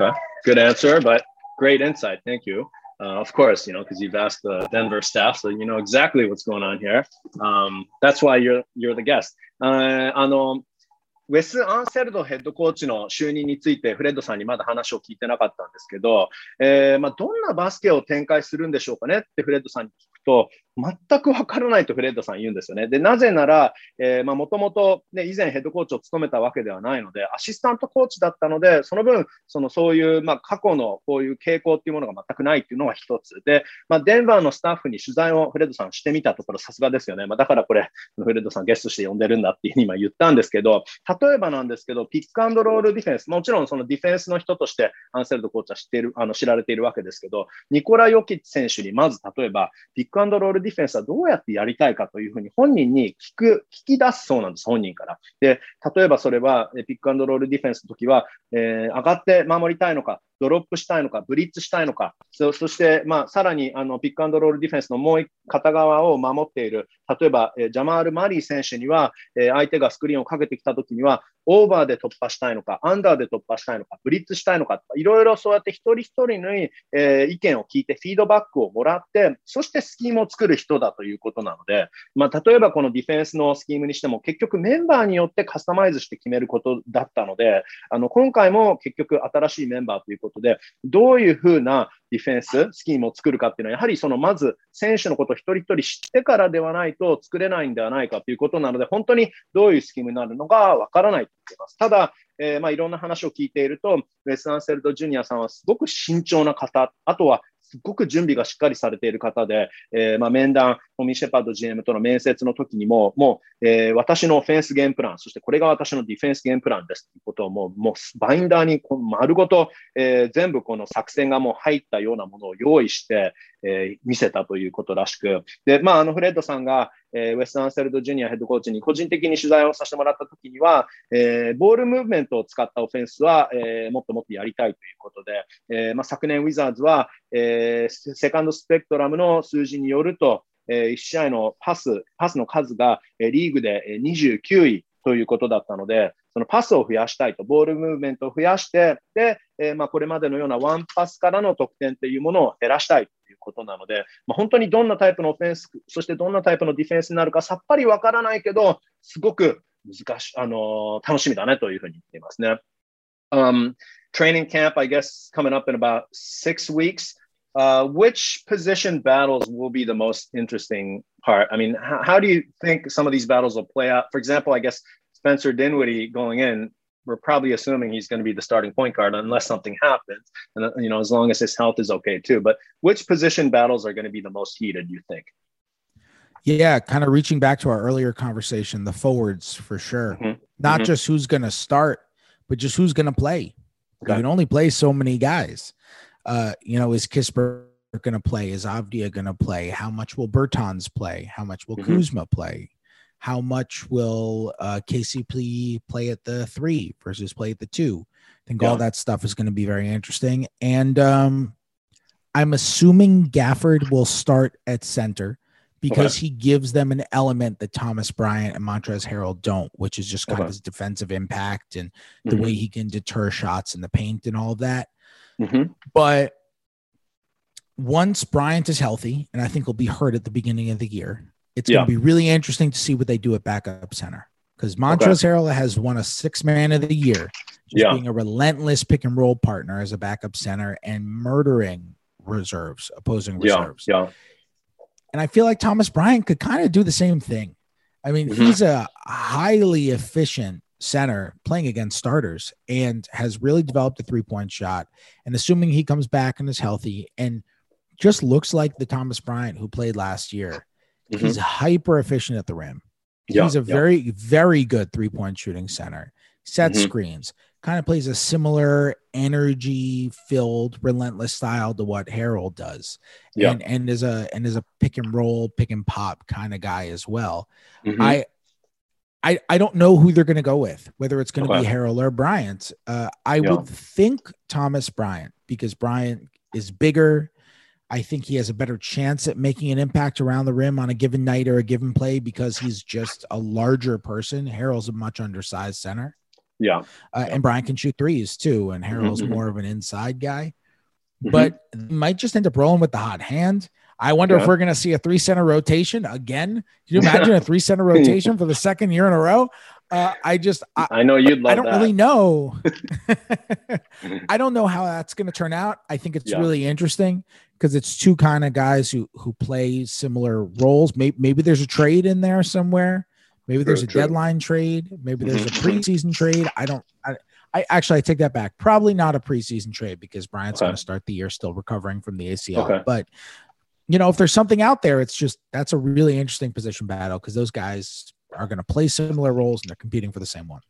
Okay. Good answer, but great insight. Thank you. Uh, of course, you know, because you've asked the Denver staff, so you know exactly what's going on here. Um, that's why you're you're the guest. Uh, あのウェス・アンセルドヘッドコーチの就任についてフレッドさんにまだ話を聞いてなかったんですけど、えーまあ、どんなバスケを展開するんでしょうかねってフレッドさんに聞くと、全くわからないとフレッドさん言うんですよね。で、なぜなら、えー、まあ、もともとね、以前ヘッドコーチを務めたわけではないので、アシスタントコーチだったので、その分、そのそういう、まあ、過去のこういう傾向っていうものが全くないっていうのが一つ。で、まあ、デンバーのスタッフに取材をフレッドさんしてみたところ、さすがですよね。まあ、だからこれ、フレッドさんゲストして呼んでるんだっていうふうに今言ったんですけど、例えばなんですけど、ピックアンドロールディフェンス、もちろんそのディフェンスの人としてアンセルドコーチは知っている、あの知られているわけですけど、ニコラ・ヨキッチ選手にまず例えば、ピックアンドロールディフェンスはどうやってやりたいかというふうに本人に聞く、聞き出すそうなんです、本人から。で、例えばそれは、ピックアンドロールディフェンスの時は、えー、上がって守りたいのか、ドロップしたいのか、ブリッツしたいのか、そして、まあ、さらにあのピックアンドロールディフェンスのもう片側を守っている、例えば、え、ジャマール・マリー選手には、え、相手がスクリーンをかけてきたときには、オーバーで突破したいのか、アンダーで突破したいのか、ブリッツしたいのかいろいろそうやって一人一人の、え、意見を聞いて、フィードバックをもらって、そしてスキームを作る人だということなので、まあ、例えばこのディフェンスのスキームにしても、結局メンバーによってカスタマイズして決めることだったので、あの今回も結局新しいメンバーということことで、どういうふうなディフェンス、スキームを作るかっていうのは、やはりそのまず選手のことを一人一人知ってからではないと作れないんではないかということなので、本当にどういうスキームになるのかわからないと言っています。ただ、えー、まあいろんな話を聞いていると、ウェス・アンセルド・ジュニアさんはすごく慎重な方、あとはすごく準備がしっかりされている方で、えー、ま面談、ホミー・シェパード GM との面接の時にも、もう、えー、私のオフェンスゲームプラン、そしてこれが私のディフェンスゲームプランですということをもう、もうバインダーに丸ごと、えー、全部この作戦がもう入ったようなものを用意して、えー、見せたということらしく、で、まあ、あのフレッドさんが、えー、ウェスタン・セルド・ジュニアヘッドコーチに個人的に取材をさせてもらったときには、えー、ボールムーブメントを使ったオフェンスは、えー、もっともっとやりたいということで、えーまあ、昨年ウィザーズは、えー、セカンドスペクトラムの数字によると、え、1試合のパス、パスの数が、え、リーグで29位ということだったので、そのパスを増やしたいと、ボールムーブメントを増やして、で、えー、まあ、これまでのようなワンパスからの得点というものを減らしたいということなので、まあ、本当にどんなタイプのオフェンス、そしてどんなタイプのディフェンスになるかさっぱりわからないけど、すごく難し、あのー、楽しみだねというふうに言っていますね。Um, training camp, I guess, coming up in about six weeks. Uh, which position battles will be the most interesting part? I mean, how, how do you think some of these battles will play out? For example, I guess Spencer Dinwiddie going in, we're probably assuming he's going to be the starting point guard unless something happens. And, you know, as long as his health is okay too. But which position battles are going to be the most heated, you think? Yeah, kind of reaching back to our earlier conversation, the forwards for sure. Mm-hmm. Not mm-hmm. just who's going to start, but just who's going to play. Okay. You can only play so many guys. Uh, you know, is Kispert going to play? Is Avdija going to play? How much will Bertans play? How much will mm-hmm. Kuzma play? how much will uh, KCP play at the three versus play at the two? I think yeah. all that stuff is going to be very interesting. And um, I'm assuming Gafford will start at center because okay. he gives them an element that Thomas Bryant and Montrezl Harrell don't, which is just kind okay. of his defensive impact and the mm-hmm. way he can deter shots in the paint and all of that. Mm-hmm. But once Bryant is healthy, and I think he'll be hurt at the beginning of the year, it's yeah. going to be really interesting to see what they do at backup center because Montrezl okay. Harrell has won a six man of the year, just yeah. being a relentless pick and roll partner as a backup center and murdering reserves, opposing reserves. Yeah. yeah. And I feel like Thomas Bryant could kind of do the same thing. I mean, mm-hmm. he's a highly efficient center playing against starters and has really developed a three point shot. And assuming he comes back and is healthy and just looks like the Thomas Bryant who played last year Mm-hmm. He's hyper efficient at the rim. Yeah, He's a yeah. very, very good three point shooting center. Set mm-hmm. screens, kind of plays a similar energy filled, relentless style to what Harrell does. Yeah. And and is a and is a pick and roll, pick and pop kind of guy as well. Mm-hmm. I I, I don't know who they're going to go with, whether it's going to okay. be Harrell or Bryant. Uh, I yeah. would think Thomas Bryant because Bryant is bigger, I think he has a better chance at making an impact around the rim on a given night or a given play because he's just a larger person. Harrell's a much undersized center. Yeah. Uh, and Bryant can shoot threes too. And Harrell's mm-hmm. more of an inside guy. Mm-hmm. But might just end up rolling with the hot hand. I wonder yeah. if we're going to see a three center rotation again. Can you imagine a three center rotation for the second year in a row? Uh, I just, I, I, know you'd love I don't that. really know. I don't know how that's going to turn out. I think it's yeah. really interesting because it's two kind of guys who who play similar roles. Maybe maybe there's a trade in there somewhere. Maybe there's a true. deadline trade. Maybe there's a preseason trade. I don't. I, I actually I take that back. Probably not a preseason trade because Bryant's okay. going to start the year still recovering from the ACL. Okay. But you know, if there's something out there, it's just that's a really interesting position battle because those guys are going to play similar roles and they're competing for the same one.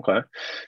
Okay.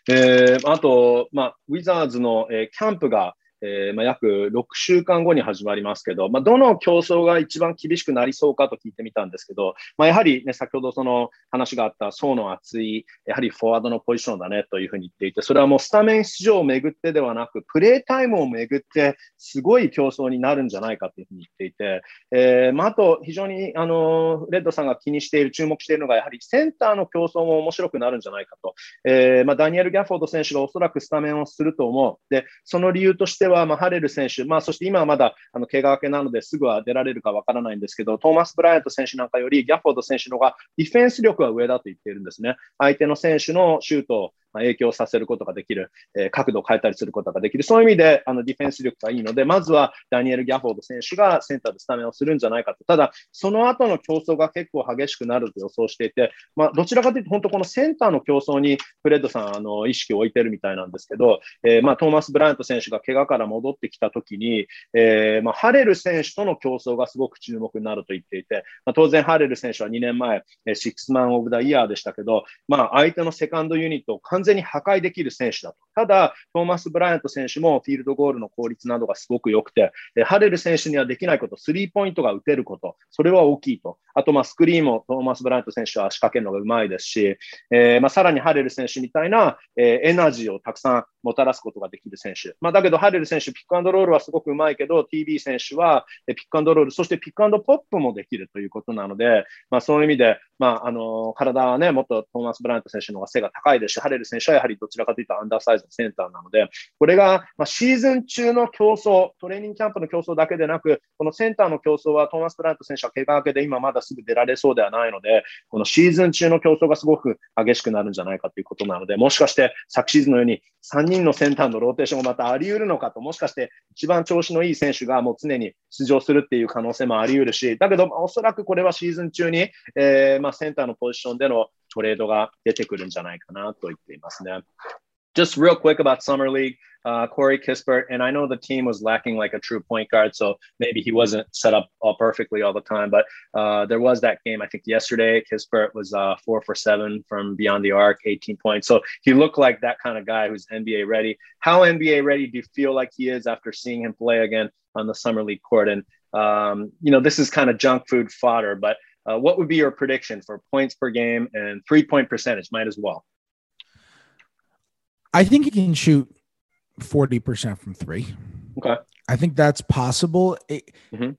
えー、あと、まあ、ウィザーズの、えー、キャンプが、 えー、まあ、約6週間後に始まりますけど、まあ、どの競争が一番厳しくなりそうかと聞いてみたんですけど、まあ、やはりね、先ほどその話があった層の厚い、やはりフォワードのポジションだねというふうに言っていて、それはもうスタメン出場をめぐってではなく、プレータイムをめぐって、すごい競争になるんじゃないかというふうに言っていて、えー、まあ、と非常に、あの、レッドさんが気にしている、注目しているのが、やはりセンターの競争も面白くなるんじゃないかと。えー、ま、ダニエル・ギャフォード選手がおそらくスタメンをすると思う。で、その理由としては、まあ、ハレル選手、まあ、そして今はまだあの怪我明けなのですぐは出られるかわからないんですけど、トーマス・ブライアント選手なんかよりギャフォード選手の方がディフェンス力は上だと言っているんですね。相手の選手のシュートまあ、影響させることができる、えー、角度を変えたりすることができる。そういう意味で、あの、ディフェンス力がいいので、まずはダニエル・ギャフォード選手がセンターでスタメンをするんじゃないかと。ただ、その後の競争が結構激しくなると予想していて、まあ、どちらかというと、本当このセンターの競争にフレッドさん、あの、意識を置いてるみたいなんですけど、えー、まあ、トーマス・ブライアント選手が怪我から戻ってきたときに、えー、まあ、ハレル選手との競争がすごく注目になると言っていて、まあ、当然ハレル選手は2年前、シックスマン・オブ・ダ・イヤーでしたけど、まあ、相手のセカンドユニットを完全に破壊できる選手だと。ただ、トーマス・ブライアント選手もフィールドゴールの効率などがすごく良くて、ハレル選手にはできないこと、スリーポイントが打てること、それは大きいと。あと、まあ、スクリーンもトーマス・ブライアント選手は仕掛けるのがうまいですし、えー、まあ、さらにハレル選手みたいな、えー、エナジーをたくさんもたらすことができる選手。まあ、だけど、ハレル選手、ピックアンドロールはすごくうまいけど、TB 選手はピックアンドロール、そしてピックアンドポップもできるということなので、まあ、そういう意味で、まあ、あの、体はね、もっとトーマス・ブライアント選手の方が背が高いですし、ハレル選手はやはりどちらかというとアンダーサイズのセンターなので、これが、ま、シーズン中の競争、トレーニングキャンプの競争だけでなく、このセンターの競争はトーマス・ブラント選手は怪我明けで今まだすぐ出られそうではないので、このシーズン中の競争がすごく激しくなるんじゃないかということなので、もしかして昨シーズンのように3人のセンターのローテーションがまたあり得るのかと、もしかして一番調子のいい選手がもう常に出場するっていう可能性もあり得るし、だけど、おそらくこれはシーズン中に、えー、ま、センターのポジションでのトレードが出てくるんじゃないかなと言っていますね。Just real quick about Summer League. uh, Corey Kispert. And I know the team was lacking like a true point guard, so maybe he wasn't set up all perfectly all the time. But uh, there was that game, I think yesterday, Kispert was uh, four for seven from beyond the arc, 18 points. So he looked like that kind of guy who's NBA ready. How NBA ready do you feel like he is after seeing him play again on the Summer League court? And, um, you know, this is kind of junk food fodder, but uh, what would be your prediction for points per game and three point percentage? Might as well. I think he can shoot 40% from three. Okay. I think that's possible. It, mm-hmm.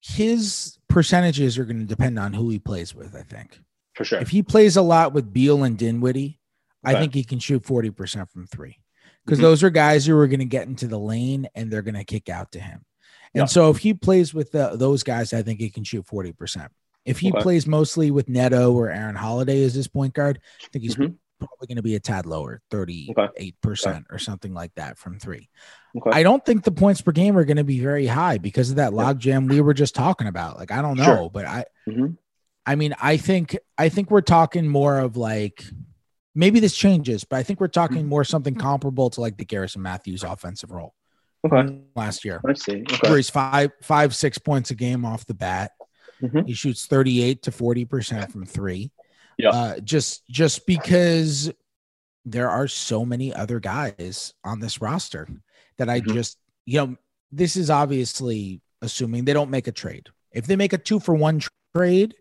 His percentages are going to depend on who he plays with, I think. For sure. If he plays a lot with Beal and Dinwiddie, okay. I think he can shoot 40% from three because mm-hmm. those are guys who are going to get into the lane and they're going to kick out to him. And yeah. so if he plays with the, those guys, I think he can shoot 40%. If he okay. plays mostly with Neto or Aaron Holiday as his point guard, I think he's mm-hmm probably going to be a tad lower, 38% okay. or something like that from three. Okay. I don't think the points per game are going to be very high because of that logjam we were just talking about. Like, I don't know, sure. but I, mm-hmm. I mean, I think, I think we're talking more of like, maybe this changes, but I think we're talking mm-hmm. more something comparable to like the Garrison Matthews offensive role. Okay. Last year. I see. Okay. Where he's five, five, six points a game off the bat. Mm-hmm. He shoots 38 to 40% from three. Yeah. Uh, just just because there are so many other guys on this roster that I mm-hmm. just you know this is obviously assuming they don't make a trade. If they make a two for one trade,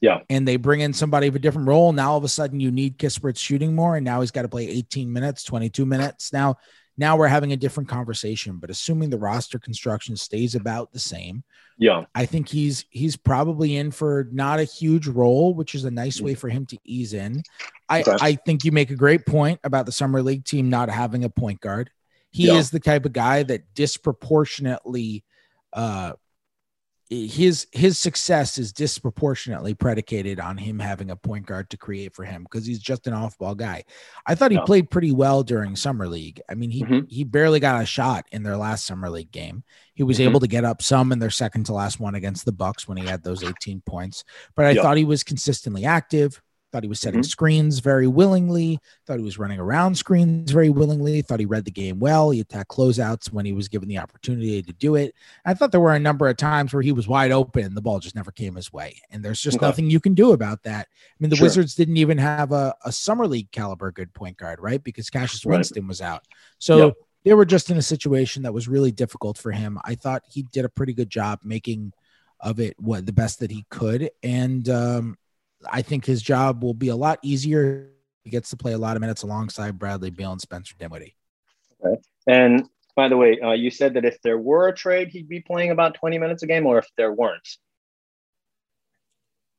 yeah, and they bring in somebody of a different role, now all of a sudden you need Kispert's shooting more, and now he's got to play 18 minutes, 22 minutes. Now now we're having a different conversation. But assuming the roster construction stays about the same, yeah, I think he's he's probably in for not a huge role, which is a nice way for him to ease in. I okay. I think you make a great point about the summer league team not having a point guard. He yeah. is the type of guy that disproportionately uh, his his success is disproportionately predicated on him having a point guard to create for him because he's just an off-ball guy. I thought he yeah. played pretty well during summer league. I mean, he mm-hmm. he barely got a shot in their last summer league game. He was mm-hmm. able to get up some in their second to last one against the Bucks when he had those 18 points. But I yeah. thought he was consistently active, Thought he was setting mm-hmm. screens very willingly. Thought he was running around screens very willingly. Thought he read the game well. He attacked closeouts when he was given the opportunity to do it. I thought there were a number of times where he was wide open and the ball just never came his way. And there's just okay. nothing you can do about that. I mean, the sure. Wizards didn't even have a, a summer league caliber good point guard, right? Because Cassius right. Winston was out. So yep. they were just in a situation that was really difficult for him. I thought he did a pretty good job making of it what the best that he could. And um, I think his job will be a lot easier. He gets to play a lot of minutes alongside Bradley Beal and Spencer Dinwiddie. Okay. And by the way, uh, you said that if there were a trade, he'd be playing about 20 minutes a game, or if there weren't?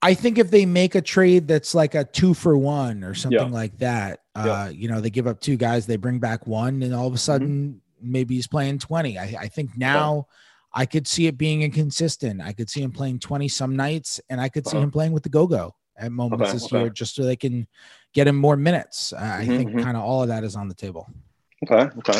I think if they make a trade that's like a two for one or something yeah. like that, uh, yeah. you know, they give up two guys, they bring back one, and all of a sudden, mm-hmm. maybe he's playing 20. I, I think now. Yeah I could see it being inconsistent. I could see him playing 20 some nights and I could see uh-huh. him playing with the go go. At moments Okay, this okay. year, just so they can get him more minutes. I I Mhm, think mhm. kind of all of that is on the table. Okay, okay.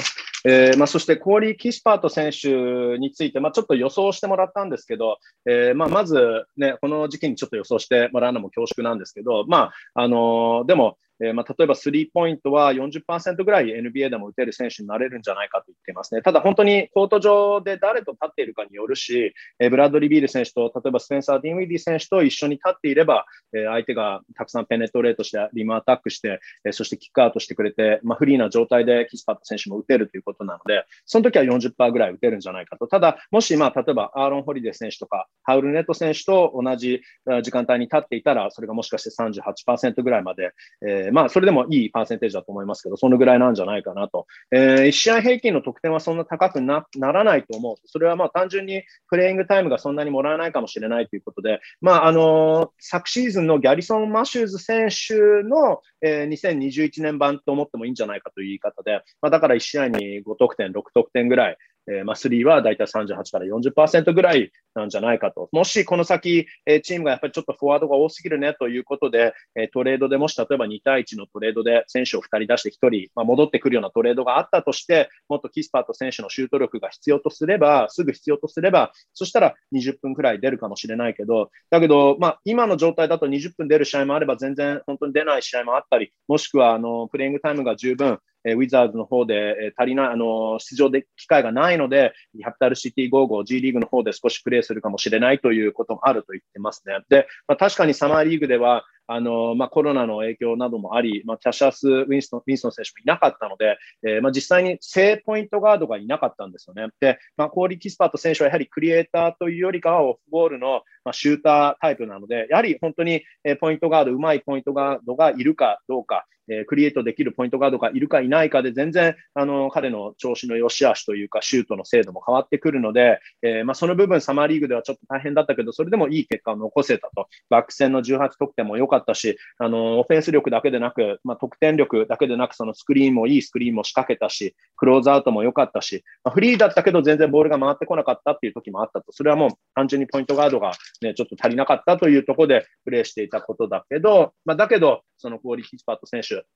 えーまあ、そしてコーリー・キスパート選手について、まあ、ちょっと予想してもらったんですけど、えーまあ、まず、ね、この時期にちょっと予想してもらうのも恐縮なんですけど、まああのーでも、えーまあ、例えばスリーポイントは40%ぐらい NBA でも打てる選手になれるんじゃないかと言ってますね。ただ本当にコート上で誰と立っているかによるし、えーブラッドリー・ビール選手と例えばスペンサー・ディンウィディ選手と一緒に立っていれば、えー相手がたくさんペネトレートしてリムアタックして、えーそしてキックアウトしてくれて、まあ、フリーな状態でキスパット選手も打てるということなので、その時は40%ぐらい打てるんじゃないかと。ただ、もし、まあ、例えばアーロン・ホリデー選手とか、ハウルネット選手と同じ時間帯に立っていたら、それがもしかして38%ぐらいまで、えーまあ、それでもいいパーセンテージだと思いますけど、そのぐらいなんじゃないかなと。え1試合平均の得点はそんな高くならないと思う。それはまあ単純にプレイングタイムがそんなにもらえないかもしれないということで、まああの昨シーズンのギャリソン・マシューズ選手の、えー2021年版と思ってもいいんじゃないかという言い方で、まあ、だから1試合に5得点、6得点ぐらい、えーまあ、3はだいたい38から40%ぐらいなんじゃないかと。もしこの先、えーチームがやっぱりちょっとフォワードが多すぎるねということで、えートレードでもし例えば2対1のトレードで選手を2人出して1人、まあ、戻ってくるようなトレードがあったとして、もっとキスパート選手のシュート力が必要とすれば、すぐ必要とすれば、そしたら20分くらい出るかもしれないけど、だけど、まあ、今の状態だと20分出る試合もあれば、全然本当に出ない試合もあったり、もしくはあのプレイングタイムが十分、えウィザーズの方で、え足りない、あの出場で機会がないので、キャピタルシティゴーゴー G リーグの方で少しプレーするかもしれないということもあると言ってますね。で、まあ、確かにサマーリーグでは、あのまあ、コロナの影響などもあり、まあ、キャシャス・ウィンストン・ウィンストン選手もいなかったので、えーまあ、実際に正ポイントガードがいなかったんですよね。で、まあ、コーリー・キスパート選手はやはりクリエイターというよりかはオフボールの、まあ、シュータータイプなので、やはり本当に、えポイントガード、うまいポイントガードがいるかどうか、えクリエイトできるポイントガードがいるかいないかで、全然あの彼の調子の良し悪しというか、シュートの精度も変わってくるので、えまあ、その部分、サマーリーグではちょっと大変だったけど、それでもいい結果を残せたと。バック戦の18得点も良かったし、あのオフェンス力だけでなく、まあ、得点力だけでなく、そのスクリーンもいいスクリーンも仕掛けたし、クローズアウトも良かったし、まあ、フリーだったけど全然ボールが回ってこなかったっていう時もあったと。それはもう単純にポイントガードが、ね、ちょっと足りなかったというところでプレーしていたことだけど、まあ、だけど、そのクオリティスパット選手、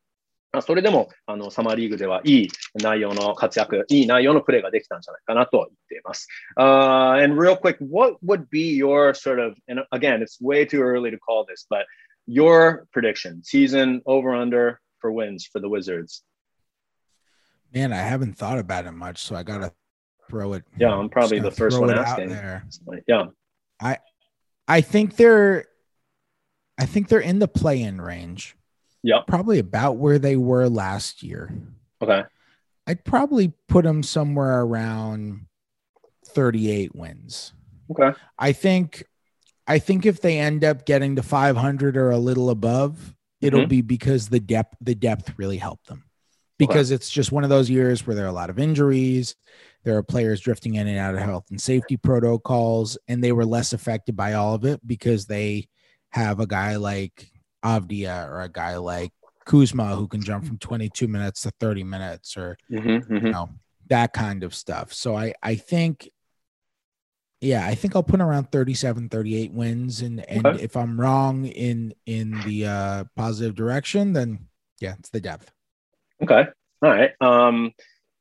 まあそれでもあのサマーリーグではいい内容の活躍、いい内容のプレーができたんじゃないかなと言っています。Uh, and real quick, what would be your sort of, and again, it's way too early to call this, but your prediction, season over under for wins for the Wizards? Man, I haven't thought about it much, so I gotta throw it. Yeah, I'm probably just the gotta first throw one it out asking. there. Yeah. I think they're, I think they're in the play-in range. Yeah. Probably about where they were last year. Okay. I'd probably put them somewhere around 38 wins. Okay. I think I think if they end up getting to 500 or a little above, it'll Mhm. be because the depth the depth really helped them. Because it's just one of those years where there are a lot of injuries, there are players drifting in and out of health and safety protocols and they were less affected by all of it because they have a guy like Avdija or a guy like Kuzma who can jump from 22 minutes to 30 minutes or Mm-hmm, you know that kind of stuff. So i i think yeah i think i'll put around 37 38 wins and and Okay. if i'm wrong in in the uh positive direction then yeah it's the depth Okay. Alright. Um,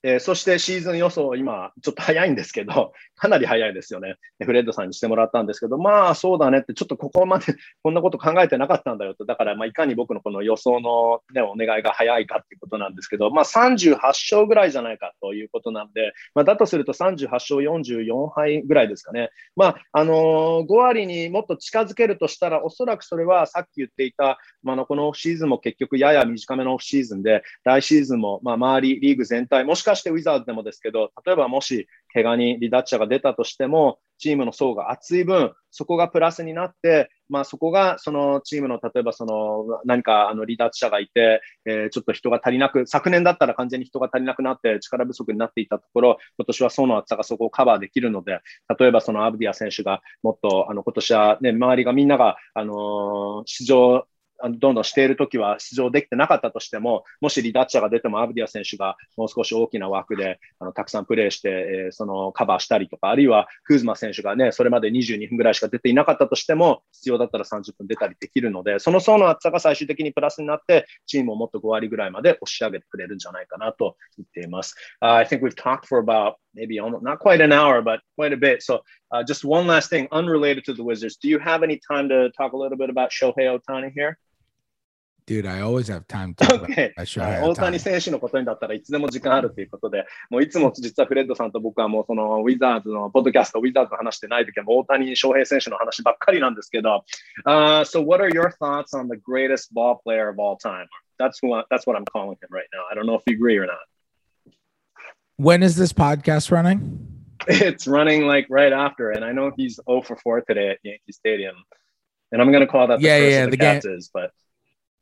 えーそしてシーズン予想、今、ちょっと早いんですけど、かなり早いですよね。フレッドさんにしてもらったんですけど、まあそうだねって、ちょっとここまで こんなこと考えてなかったんだよと、だから、まあ、いかに僕のこの予想の、ね、お願いが早いかっていうことなんですけど、まあ38勝ぐらいじゃないかということなんで、まあ、だとすると38勝44敗ぐらいですかね。まあ、あのー5割にもっと近づけるとしたら、おそらくそれはさっき言っていた、まあ、のこのオフシーズンも結局やや短めのオフシーズンで、来シーズンも、まあ、周り、リーグ全体、もしかしてウィザーズでもですけど、例えばもし怪我に離脱者が出たとしても、チームの層が厚い分、そこがプラスになって、まあ、そこがそのチームの例えばその何かあの離脱者がいて、えーちょっと人が足りなく、昨年だったら完全に人が足りなくなって力不足になっていたところ、今年は層の厚さがそこをカバーできるので、例えばそのアブディア選手がもっとあの今年は、ね、周りがみんなが、あのー出場どんどんしているときは出場できてなかったとしても、もし離脱者が出てもアブディア選手がもう少し大きな枠であのたくさんプレーして、えー、そのカバーしたりとか、あるいはクーズマ選手がね、それまで22分ぐらいしか出ていなかったとしても、必要だったら30分出たりできるので、その層の厚さが最終的にプラスになって、チームをもっと5割ぐらいまで押し上げてくれるんじゃないかなと言っています。Uh, I think we've talked for about maybe almost, not quite an hour, but quite a bit. So, Uh, just one last thing, unrelated to the Wizards. Do you have any time to talk a little bit about Shohei Ohtani here? Dude, I always have time to okay. 大谷選手のことにだったらいつでも時間あるということで、もういつも実はフレッドさんと僕はもうそのウィザーズのポッドキャスト、ウィザーズの話してない時も大谷翔平選手の話ばっかりなんですけど、uh, So what are your thoughts on the greatest ball player of all time? That's what, that's what I'm calling him right now. I don't know if you agree or not. When is this podcast running? It's running like right after, and I know he's 0 for 4 today at Yankee Stadium. And I'm going to call that the yeah, first yeah, the, the game, is, but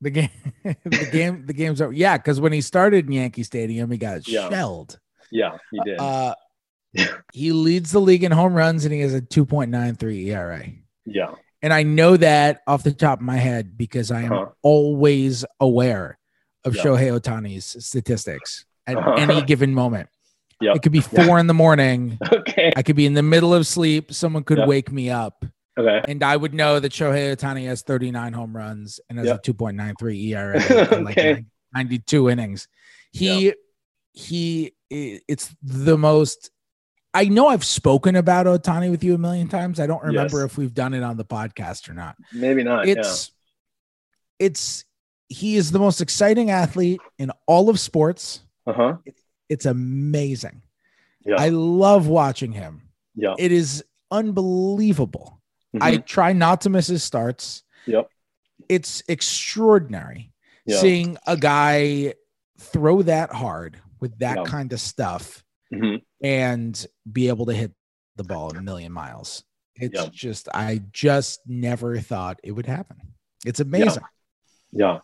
the game, the game, the game's over. Yeah, because when he started in Yankee Stadium, he got yeah. shelled. Yeah, he did. Uh, he leads the league in home runs, and he has a 2.93 ERA. Yeah, and I know that off the top of my head because I am uh-huh. always aware of yeah. Shohei Ohtani's statistics at uh-huh. any given moment. Yep. It could be four yeah. in the morning. Okay. I could be in the middle of sleep. Someone could yep. wake me up Okay. And I would know that Shohei Ohtani has 39 home runs and has yep. a 2.93 ERA okay. like 92 innings. He yep. he it's the most I know I've spoken about Ohtani with you a million times. I don't remember yes. if we've done it on the podcast or not. Maybe not. It's yeah. it's he is the most exciting athlete in all of sports. Uh-huh. It's amazing. Yeah. I love watching him. Yeah. It is unbelievable Mm-hmm. I try not to miss his starts. Yep. It's extraordinary yep. seeing a guy throw that hard with that yep. kind of stuff mm-hmm. and be able to hit the ball a million miles. It's yep. just, I just never thought it would happen. It's amazing. Yeah. yeah.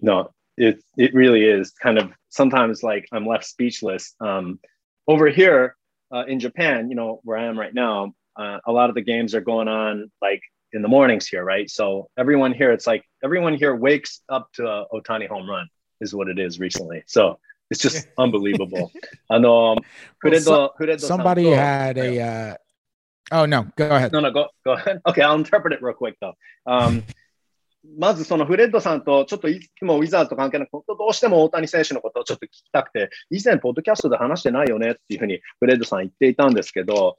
No, it, it really is kind of sometimes like I'm left speechless. Um, over here uh, in Japan, you know, where I am right now, uh, a lot of the games are going on like in the mornings here, right? So everyone here, it's like everyone here wakes up to a Ohtani home run is what it is recently. So it's just unbelievable. I know. well, so, somebody had a. Uh, oh no, go ahead. No, no, go go ahead. Okay, I'll interpret it real quick though. Um, まずそのフレッドさんとちょっといつもウィザーズと関係なく、どうしても大谷選手のことをちょっと聞きたくて、以前、ポッドキャストで話してないよねっていうふうにフレッドさん言っていたんですけど、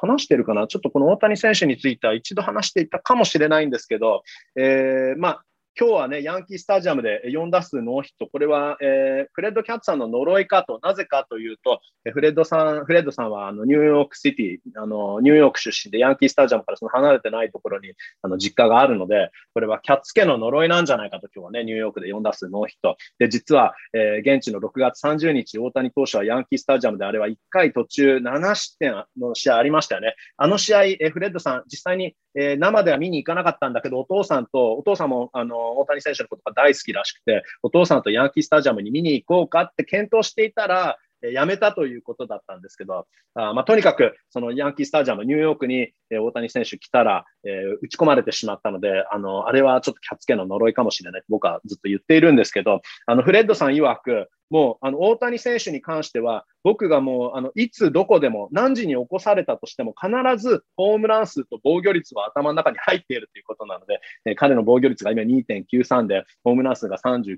話してるかな？ちょっとこの大谷選手については一度話していたかもしれないんですけど、えー、まあ、今日はね、ヤンキースタジアムで4打数ノーヒット。これは、えー、フレッド・キャッツさんの呪いかと、なぜかというと、フレッドさん、フレッドさんはあのニューヨークシティ、あのニューヨーク出身でヤンキースタジアムからその離れてないところにあの実家があるので、これはキャッツ家の呪いなんじゃないかと今日はね、ニューヨークで4打数ノーヒット。で、実は、えー、現地の6月30日、大谷投手はヤンキースタジアムであれは1回途中7失点の試合ありましたよね。あの試合、えー、フレッドさん、実際に、えー、生では見に行かなかったんだけど、お父さんと、お父さんもあの大谷選手のことが大好きらしくて、お父さんとヤンキースタジアムに見に行こうかって検討していたら、やめたということだったんですけど、あまあ、とにかくそのヤンキースタジアム、ニューヨークに、え大谷選手来たら、えー、打ち込まれてしまったので、あのあれはちょっとキャッツ系の呪いかもしれない僕はずっと言っているんですけど、あのフレッドさん曰く、もうあの大谷選手に関しては、僕がもうあのいつどこでも何時に起こされたとしても必ずホームラン数と防御率は頭の中に入っているということなので、えー、彼の防御率が今2.93で、ホームラン数が39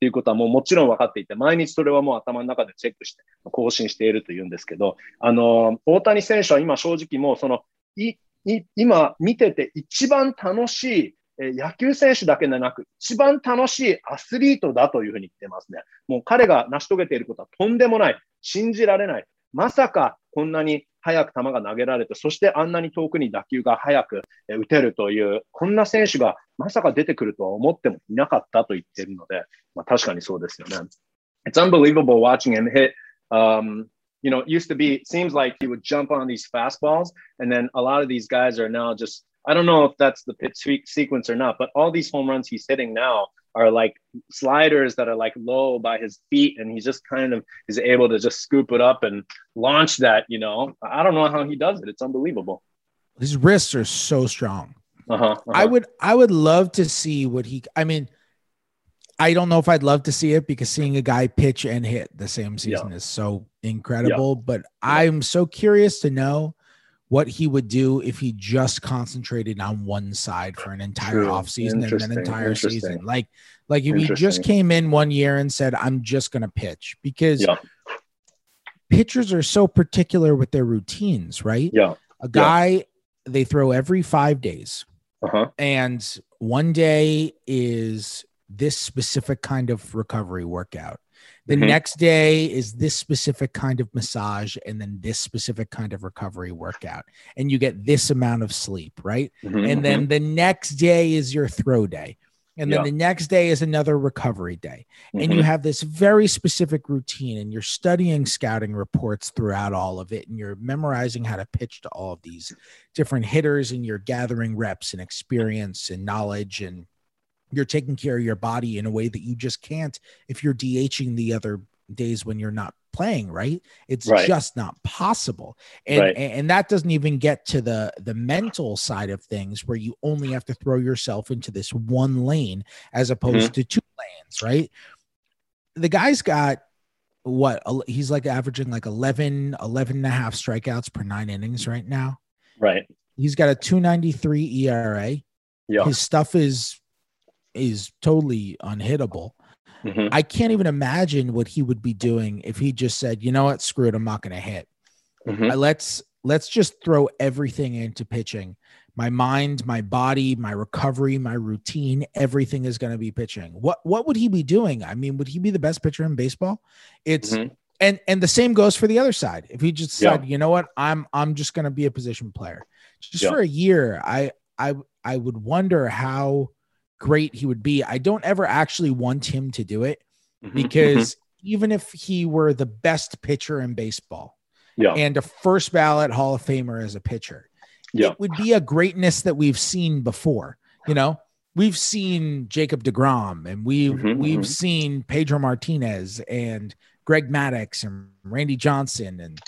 ということはもうもちろん分かっていて、毎日それはもう頭の中でチェックして更新しているというんですけど、あの大谷選手は今正直もうそのいい今見てて一番楽しいえ野球選手だけでなく、一番楽しいアスリートだというふうに言ってますね。もう彼が成し遂げていることはとんでもない。信じられない。まさかこんなに早く球が投げられて、そしてあんなに遠くに打球が速く打てるという、こんな選手がまさか出てくるとは思ってもいなかったと言っているので、まあ、確かにそうですよね。It's unbelievable watching him hit. Um, you know, used to be, seems like he would jump on these fastballs, and then a lot of these guys are now just I don't know if that's the pitch sequence or not, but all these home runs he's hitting now are like sliders that are like low by his feet, and he just kind of is able to just scoop it up and launch that. You know, I don't know how he does it. It's unbelievable. His wrists are so strong. Uh-huh, uh-huh. I would I would love to see what he I mean I don't know if I'd love to see it because seeing a guy pitch and hit the same season is so incredible, but I'm so curious to know what he would do if he just concentrated on one side for an entire True. offseason and an entire season. Like like if he just came in one year and said, I'm just gonna pitch because Yeah. pitchers are so particular with their routines, right? Yeah. A guy they throw every five days Uh-huh. and one day is this specific kind of recovery workout the Mhm. next day is this specific kind of massage and then this specific kind of recovery workout. And you get this amount of sleep right? Mhm, and then the next day is your throw day. And then Yeah. the next day is another recovery day. Mhm, and you have this very specific routine and you're studying scouting reports throughout all of it and you're memorizing how to pitch to all of these different hitters and you're gathering reps and experience and knowledge and you're taking care of your body in a way that you just can't if you're DHing the other days when you're not playing right it's Right. just not possible and Right. and that doesn't even get to the the mental side of things where you only have to throw yourself into this one lane as opposed mm-hmm. to two lanes right the guy's got what he's like averaging like 11 11 and a half strikeouts per nine innings right now right. he's got a 293 era Yeah. his stuff is is totally unhittable. Mhm. i can't even imagine what he would be doing if he just said you know what? Screw it. I'm not going to hit. Mhm. I- let's let's just throw everything into pitching. My mind my body my recovery my routine everything is going to be pitching. What what would he be doing? I mean would he be the best pitcher in baseball? It's Mhm. and and the same goes for the other side. If he just Yeah. said you know what? I'm i'm just going to be a position player. Just Yeah. for a year i i i would wonder how great he would be i don't ever actually want him to do it Mhm. because even if he were the best pitcher in baseball Yeah. and a first ballot Hall of Famer as a pitcher, Yeah. it would be a greatness that we've seen before. You know, we've seen Jacob deGrom and we've Mhm, we've mhm. seen Pedro Martinez and Greg Maddux and Randy Johnson and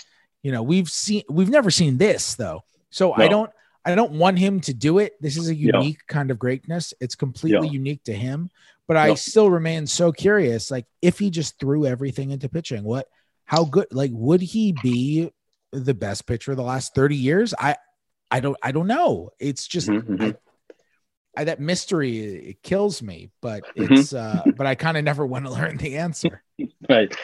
you know we've seen we've never seen this though. So I don't I don't want him to do it. This is a Yeah. unique kind of greatness. It's completely Yeah. unique to him. But I Yeah. still remain so curious. Like if he just threw everything into pitching, what how good like would he be the best pitcher of the last 30 years? I I don't I don't know. It's just Mhm, mhm. I, I, that mystery it kills me, but Mhm. it's uh but I kind of never want to learn the answer. Right.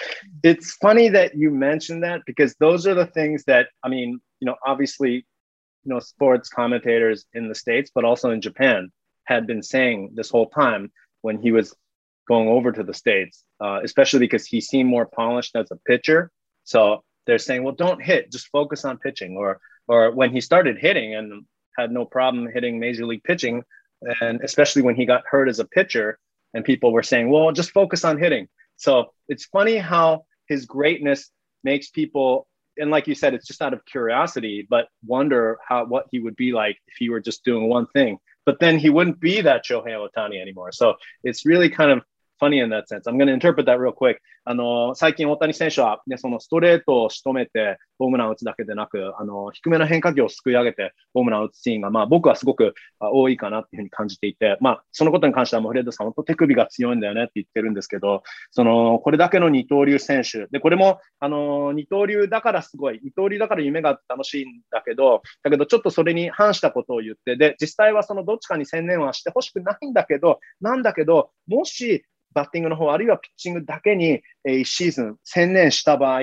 It's funny that you mentioned that because those are the things that I mean, you know, obviously, you know, sports commentators in the States, but also in Japan had been saying this whole time when he was going over to the States, uh, especially because he seemed more polished as a pitcher. So they're saying, well, don't hit, just focus on pitching. Or or when he started hitting and had no problem hitting major league pitching, and especially when he got hurt as a pitcher, and people were saying, well, just focus on hitting. So it's funny how his greatness makes people, and like you said, it's just out of curiosity, but wonder how what he would be like if he were just doing one thing. But then he wouldn't be that Shohei Ohtani anymore. So it's really kind of funny in that sense. I'm going to interpret that real quick. あの最近、大谷選手は、ね、そのストレートを仕留めて、ホームランを打つだけでなく、あの低めの変化球をすくい上げて、ホームランを打つシーンが、まあ、僕はすごく多いかなっていうふうに感じていて、まあ、そのことに関しては、もうフレッドさん、本当手首が強いんだよねって言ってるんですけど、そのこれだけの二刀流選手、でこれもあの二刀流だからすごい、二刀流だから夢が楽しいんだけど、だけどちょっとそれに反したことを言って、で実際はそのどっちかに専念はしてほしくないんだけど、なんだけど、もしバッティングの方、あるいはピッチングだけに、えー、1シーズン専念した場合、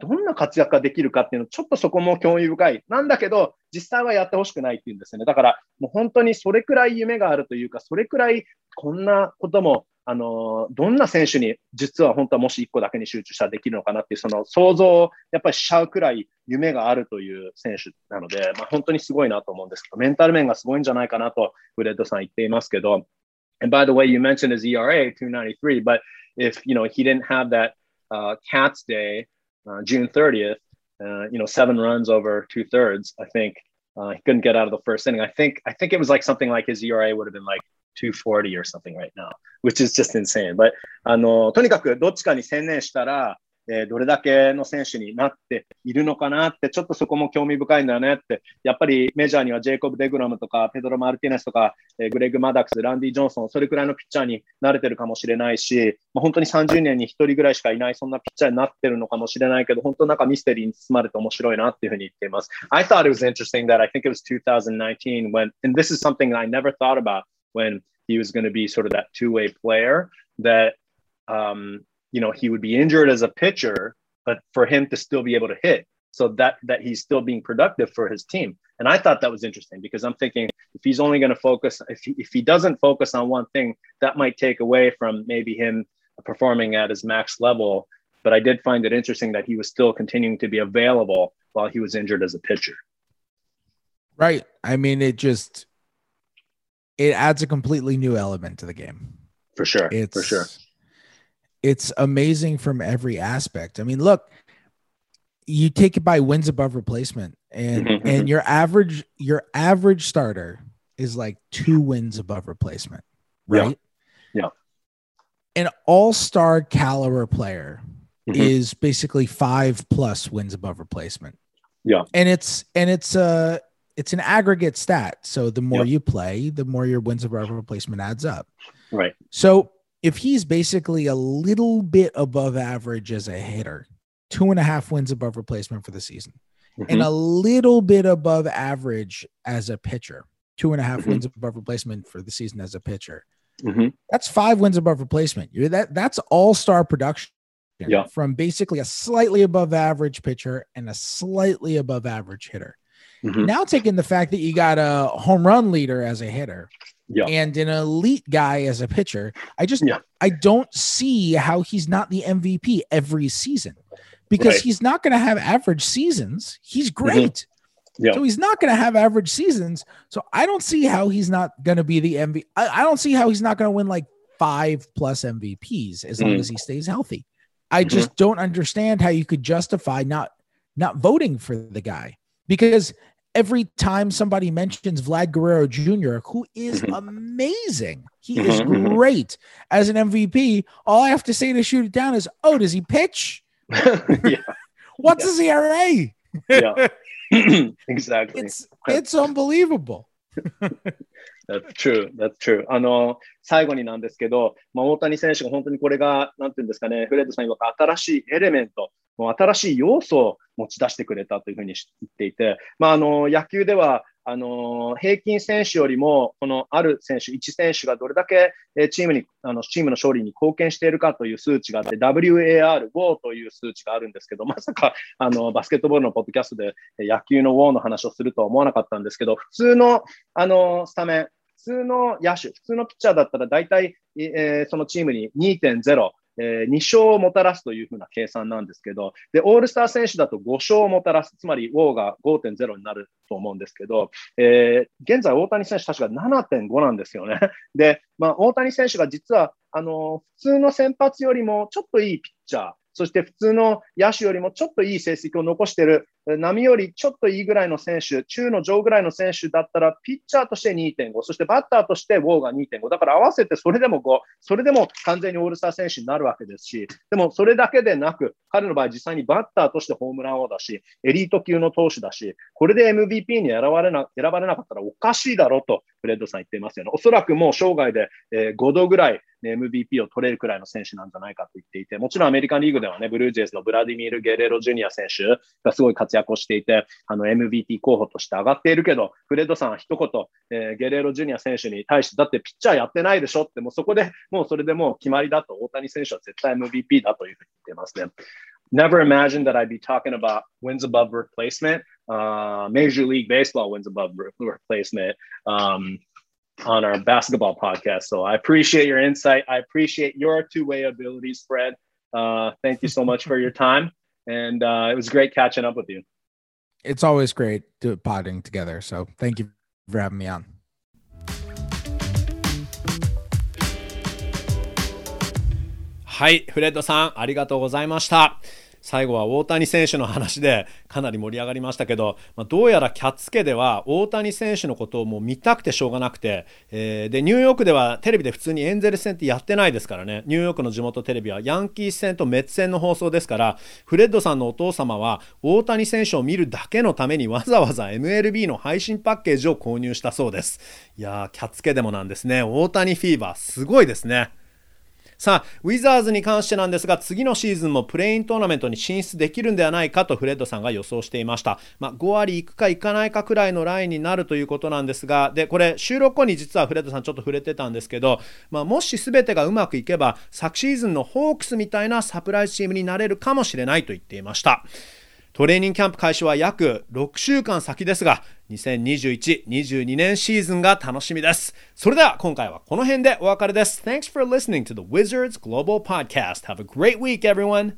どんな活躍ができるかっていうの、ちょっとそこも興味深い。なんだけど、実際はやってほしくないっていうんですよね。だから、もう本当にそれくらい夢があるというか、それくらいこんなことも、あの、どんな選手に実は本当はもし1個だけに集中したらできるのかなっていう、その想像をやっぱりしちゃうくらい夢があるという選手なので、まあ、本当にすごいなと思うんですけど、メンタル面がすごいんじゃないかなと、フレッドさん言っていますけど、And by the way, you mentioned his ERA 293, but if you know he didn't have that uh, Cats Day, uh, June 30th, uh, you know, seven runs over two thirds, I think uh, he couldn't get out of the first inning. I think I think it was like something like his ERA would have been like 240 or something right now, which is just insane. But あのとにかくどっちかに専念したら えー、どれだけの選手になっているのかなって、ちょっとそこも興味深いんだよねって、やっぱりメジャーにはジェイコブ・デグラムとか、ペドロ・マルティネスとか、えー、グレッグ・マダックス、ランディ・ジョンソン、それくらいのピッチャーに慣れてるかもしれないし、まあ、本当に30年に1人ぐらいしかいない、そんなピッチャーになってるのかもしれないけど、本当なんかミステリーに包まれて面白いなっていうふうに言っています。I thought it was interesting that I think it was 2019 when, and this is something I never thought about when he was going to be sort of that two way player that, um, you know, he would be injured as a pitcher, but for him to still be able to hit so that that he's still being productive for his team. And I thought that was interesting because I'm thinking if he's only going to focus, if he, if he doesn't focus on one thing, that might take away from maybe him performing at his max level. But I did find it interesting that he was still continuing to be available while he was injured as a pitcher. Right. I mean, it just it adds a completely new element to the game. For sure. It's for sure. It's amazing from every aspect. I mean, look, you take it by wins above replacement, and mm-hmm. and mm-hmm. your average your average starter is like two wins above replacement, right? Yeah. yeah. An all-star caliber player mm-hmm. is basically five plus wins above replacement. Yeah. And it's and it's uh it's an aggregate stat. So the more you play, the more your wins above replacement adds up. Right. So if he's basically a little bit above average as a hitter, two and a half wins above replacement for the season, mm-hmm. and a little bit above average as a pitcher, two and a half mm-hmm. wins above replacement for the season as a pitcher. Mm-hmm. That's five wins above replacement. That that's all star production. Yeah. From basically a slightly above average pitcher and a slightly above average hitter. Mm-hmm. Now taking the fact that you got a home run leader as a hitter yeah. and an elite guy as a pitcher, I just yeah. I don't see how he's not the MVP every season because right. he's not going to have average seasons. He's mm-hmm. great. Mm-hmm. Yeah. So he's not going to have average seasons. So I don't see how he's not going to be the MVP. I, I, don't see how he's not going to win like five plus MVPs as long mm-hmm. as he stays healthy. I mm-hmm. just don't understand how you could justify not not voting for the guy because every time somebody mentions Vlad Guerrero Jr., who is mm-hmm. amazing, he is mm-hmm. great as an MVP. All I have to say to shoot it down is, oh, does he pitch? yeah. What's his ERA? yeah, exactly. It's it's unbelievable. That's true. That's true. あの、最後になんですけど、まあ、大谷選手が本当にこれが、なんていうんですかね、フレッドさん曰く新しいエレメント、もう 新しい要素を持ち出してくれたというふうに言っていて、まあ、あの、野球では、あの、平均選手よりも、このある選手、1選手がどれだけチームに、あの、チームの勝利に貢献しているかという数値があって、WAR、WO という数値があるんですけど、まさか、あの、バスケットボールのポッドキャストで野球の WO の話をするとは思わなかったんですけど、普通の、あの、スタメン、普通の野手、普通のピッチャーだったら大体、えー、そのチームに2.0、えー、2勝をもたらすというふうな計算なんですけど、で、オールスター選手だと5勝をもたらす、つまり、ウォーが5.0になると思うんですけど、えー、現在、大谷選手、確か7.5なんですよね。で、まあ、大谷選手が実は、あの、普通の先発よりもちょっといいピッチャー、そして普通の野手よりもちょっといい成績を残している、波よりちょっといいぐらいの選手、中の上ぐらいの選手だったら、ピッチャーとして2.5、そしてバッターとしてウォーが2.5、だから合わせてそれでも5、それでも完全にオールスター選手になるわけですし、でもそれだけでなく、彼の場合実際にバッターとしてホームラン王だし、エリート級の投手だし、これで MVP に選ばれな選ばれなかったらおかしいだろうと、フレッドさん言っていますよね。おそらくもう生涯で5度ぐらい MVP を取れるくらいの選手なんじゃないかと言っていて、もちろんアメリカンリーグではね、ブルージェイズのブラディミール・ゲレロ・ジュニア選手がすごい活躍をしていて、あの MVP 候補として上がっているけど、フレッドさんは一言、えー、ゲレロ・ジュニア選手に対して、だってピッチャーやってないでしょって、もうそこでもうそれでもう決まりだと、大谷選手は絶対 MVP だというふうに言ってますね。Never imagined that I'd be talking about wins above replacement, uh, Major League Baseball wins above replacement. Um, on our basketball podcast. So I appreciate your insight. I appreciate your two way abilities, Fred. Uh, thank you so much for your time. And uh, it was great catching up with you. It's always great to potting together. So thank you for having me on. はい、フレッドさん、ありがとうございました。 最後は大谷選手の話でかなり盛り上がりましたけど、まあ、どうやらキャッツ家では大谷選手のことをもう見たくてしょうがなくて、えー、でニューヨークではテレビで普通にエンゼルス戦ってやってないですからね。ニューヨークの地元テレビはヤンキース戦とメッツ戦の放送ですからフレッドさんのお父様は大谷選手を見るだけのためにわざわざ MLB の配信パッケージを購入したそうです。いやーキャッツ家でもなんですね。大谷フィーバーすごいですね。さあ、ウィザーズに関してなんですが、次のシーズンもプレイントーナメントに進出できるんではないかとフレッドさんが予想していました。まあ、5割いくかいかないかくらいのラインになるということなんですが、で、これ、収録後に実はフレッドさんちょっと触れてたんですけど、まあ、もし全てがうまくいけば、昨シーズンのホークスみたいなサプライズチームになれるかもしれないと言っていました。トレーニングキャンプ開始は約6週間先ですが、2021-22年シーズンが楽しみです。それでは今回はこの辺でお別れです。Thanks for listening to the Wizards Global Podcast. Have a great week, everyone!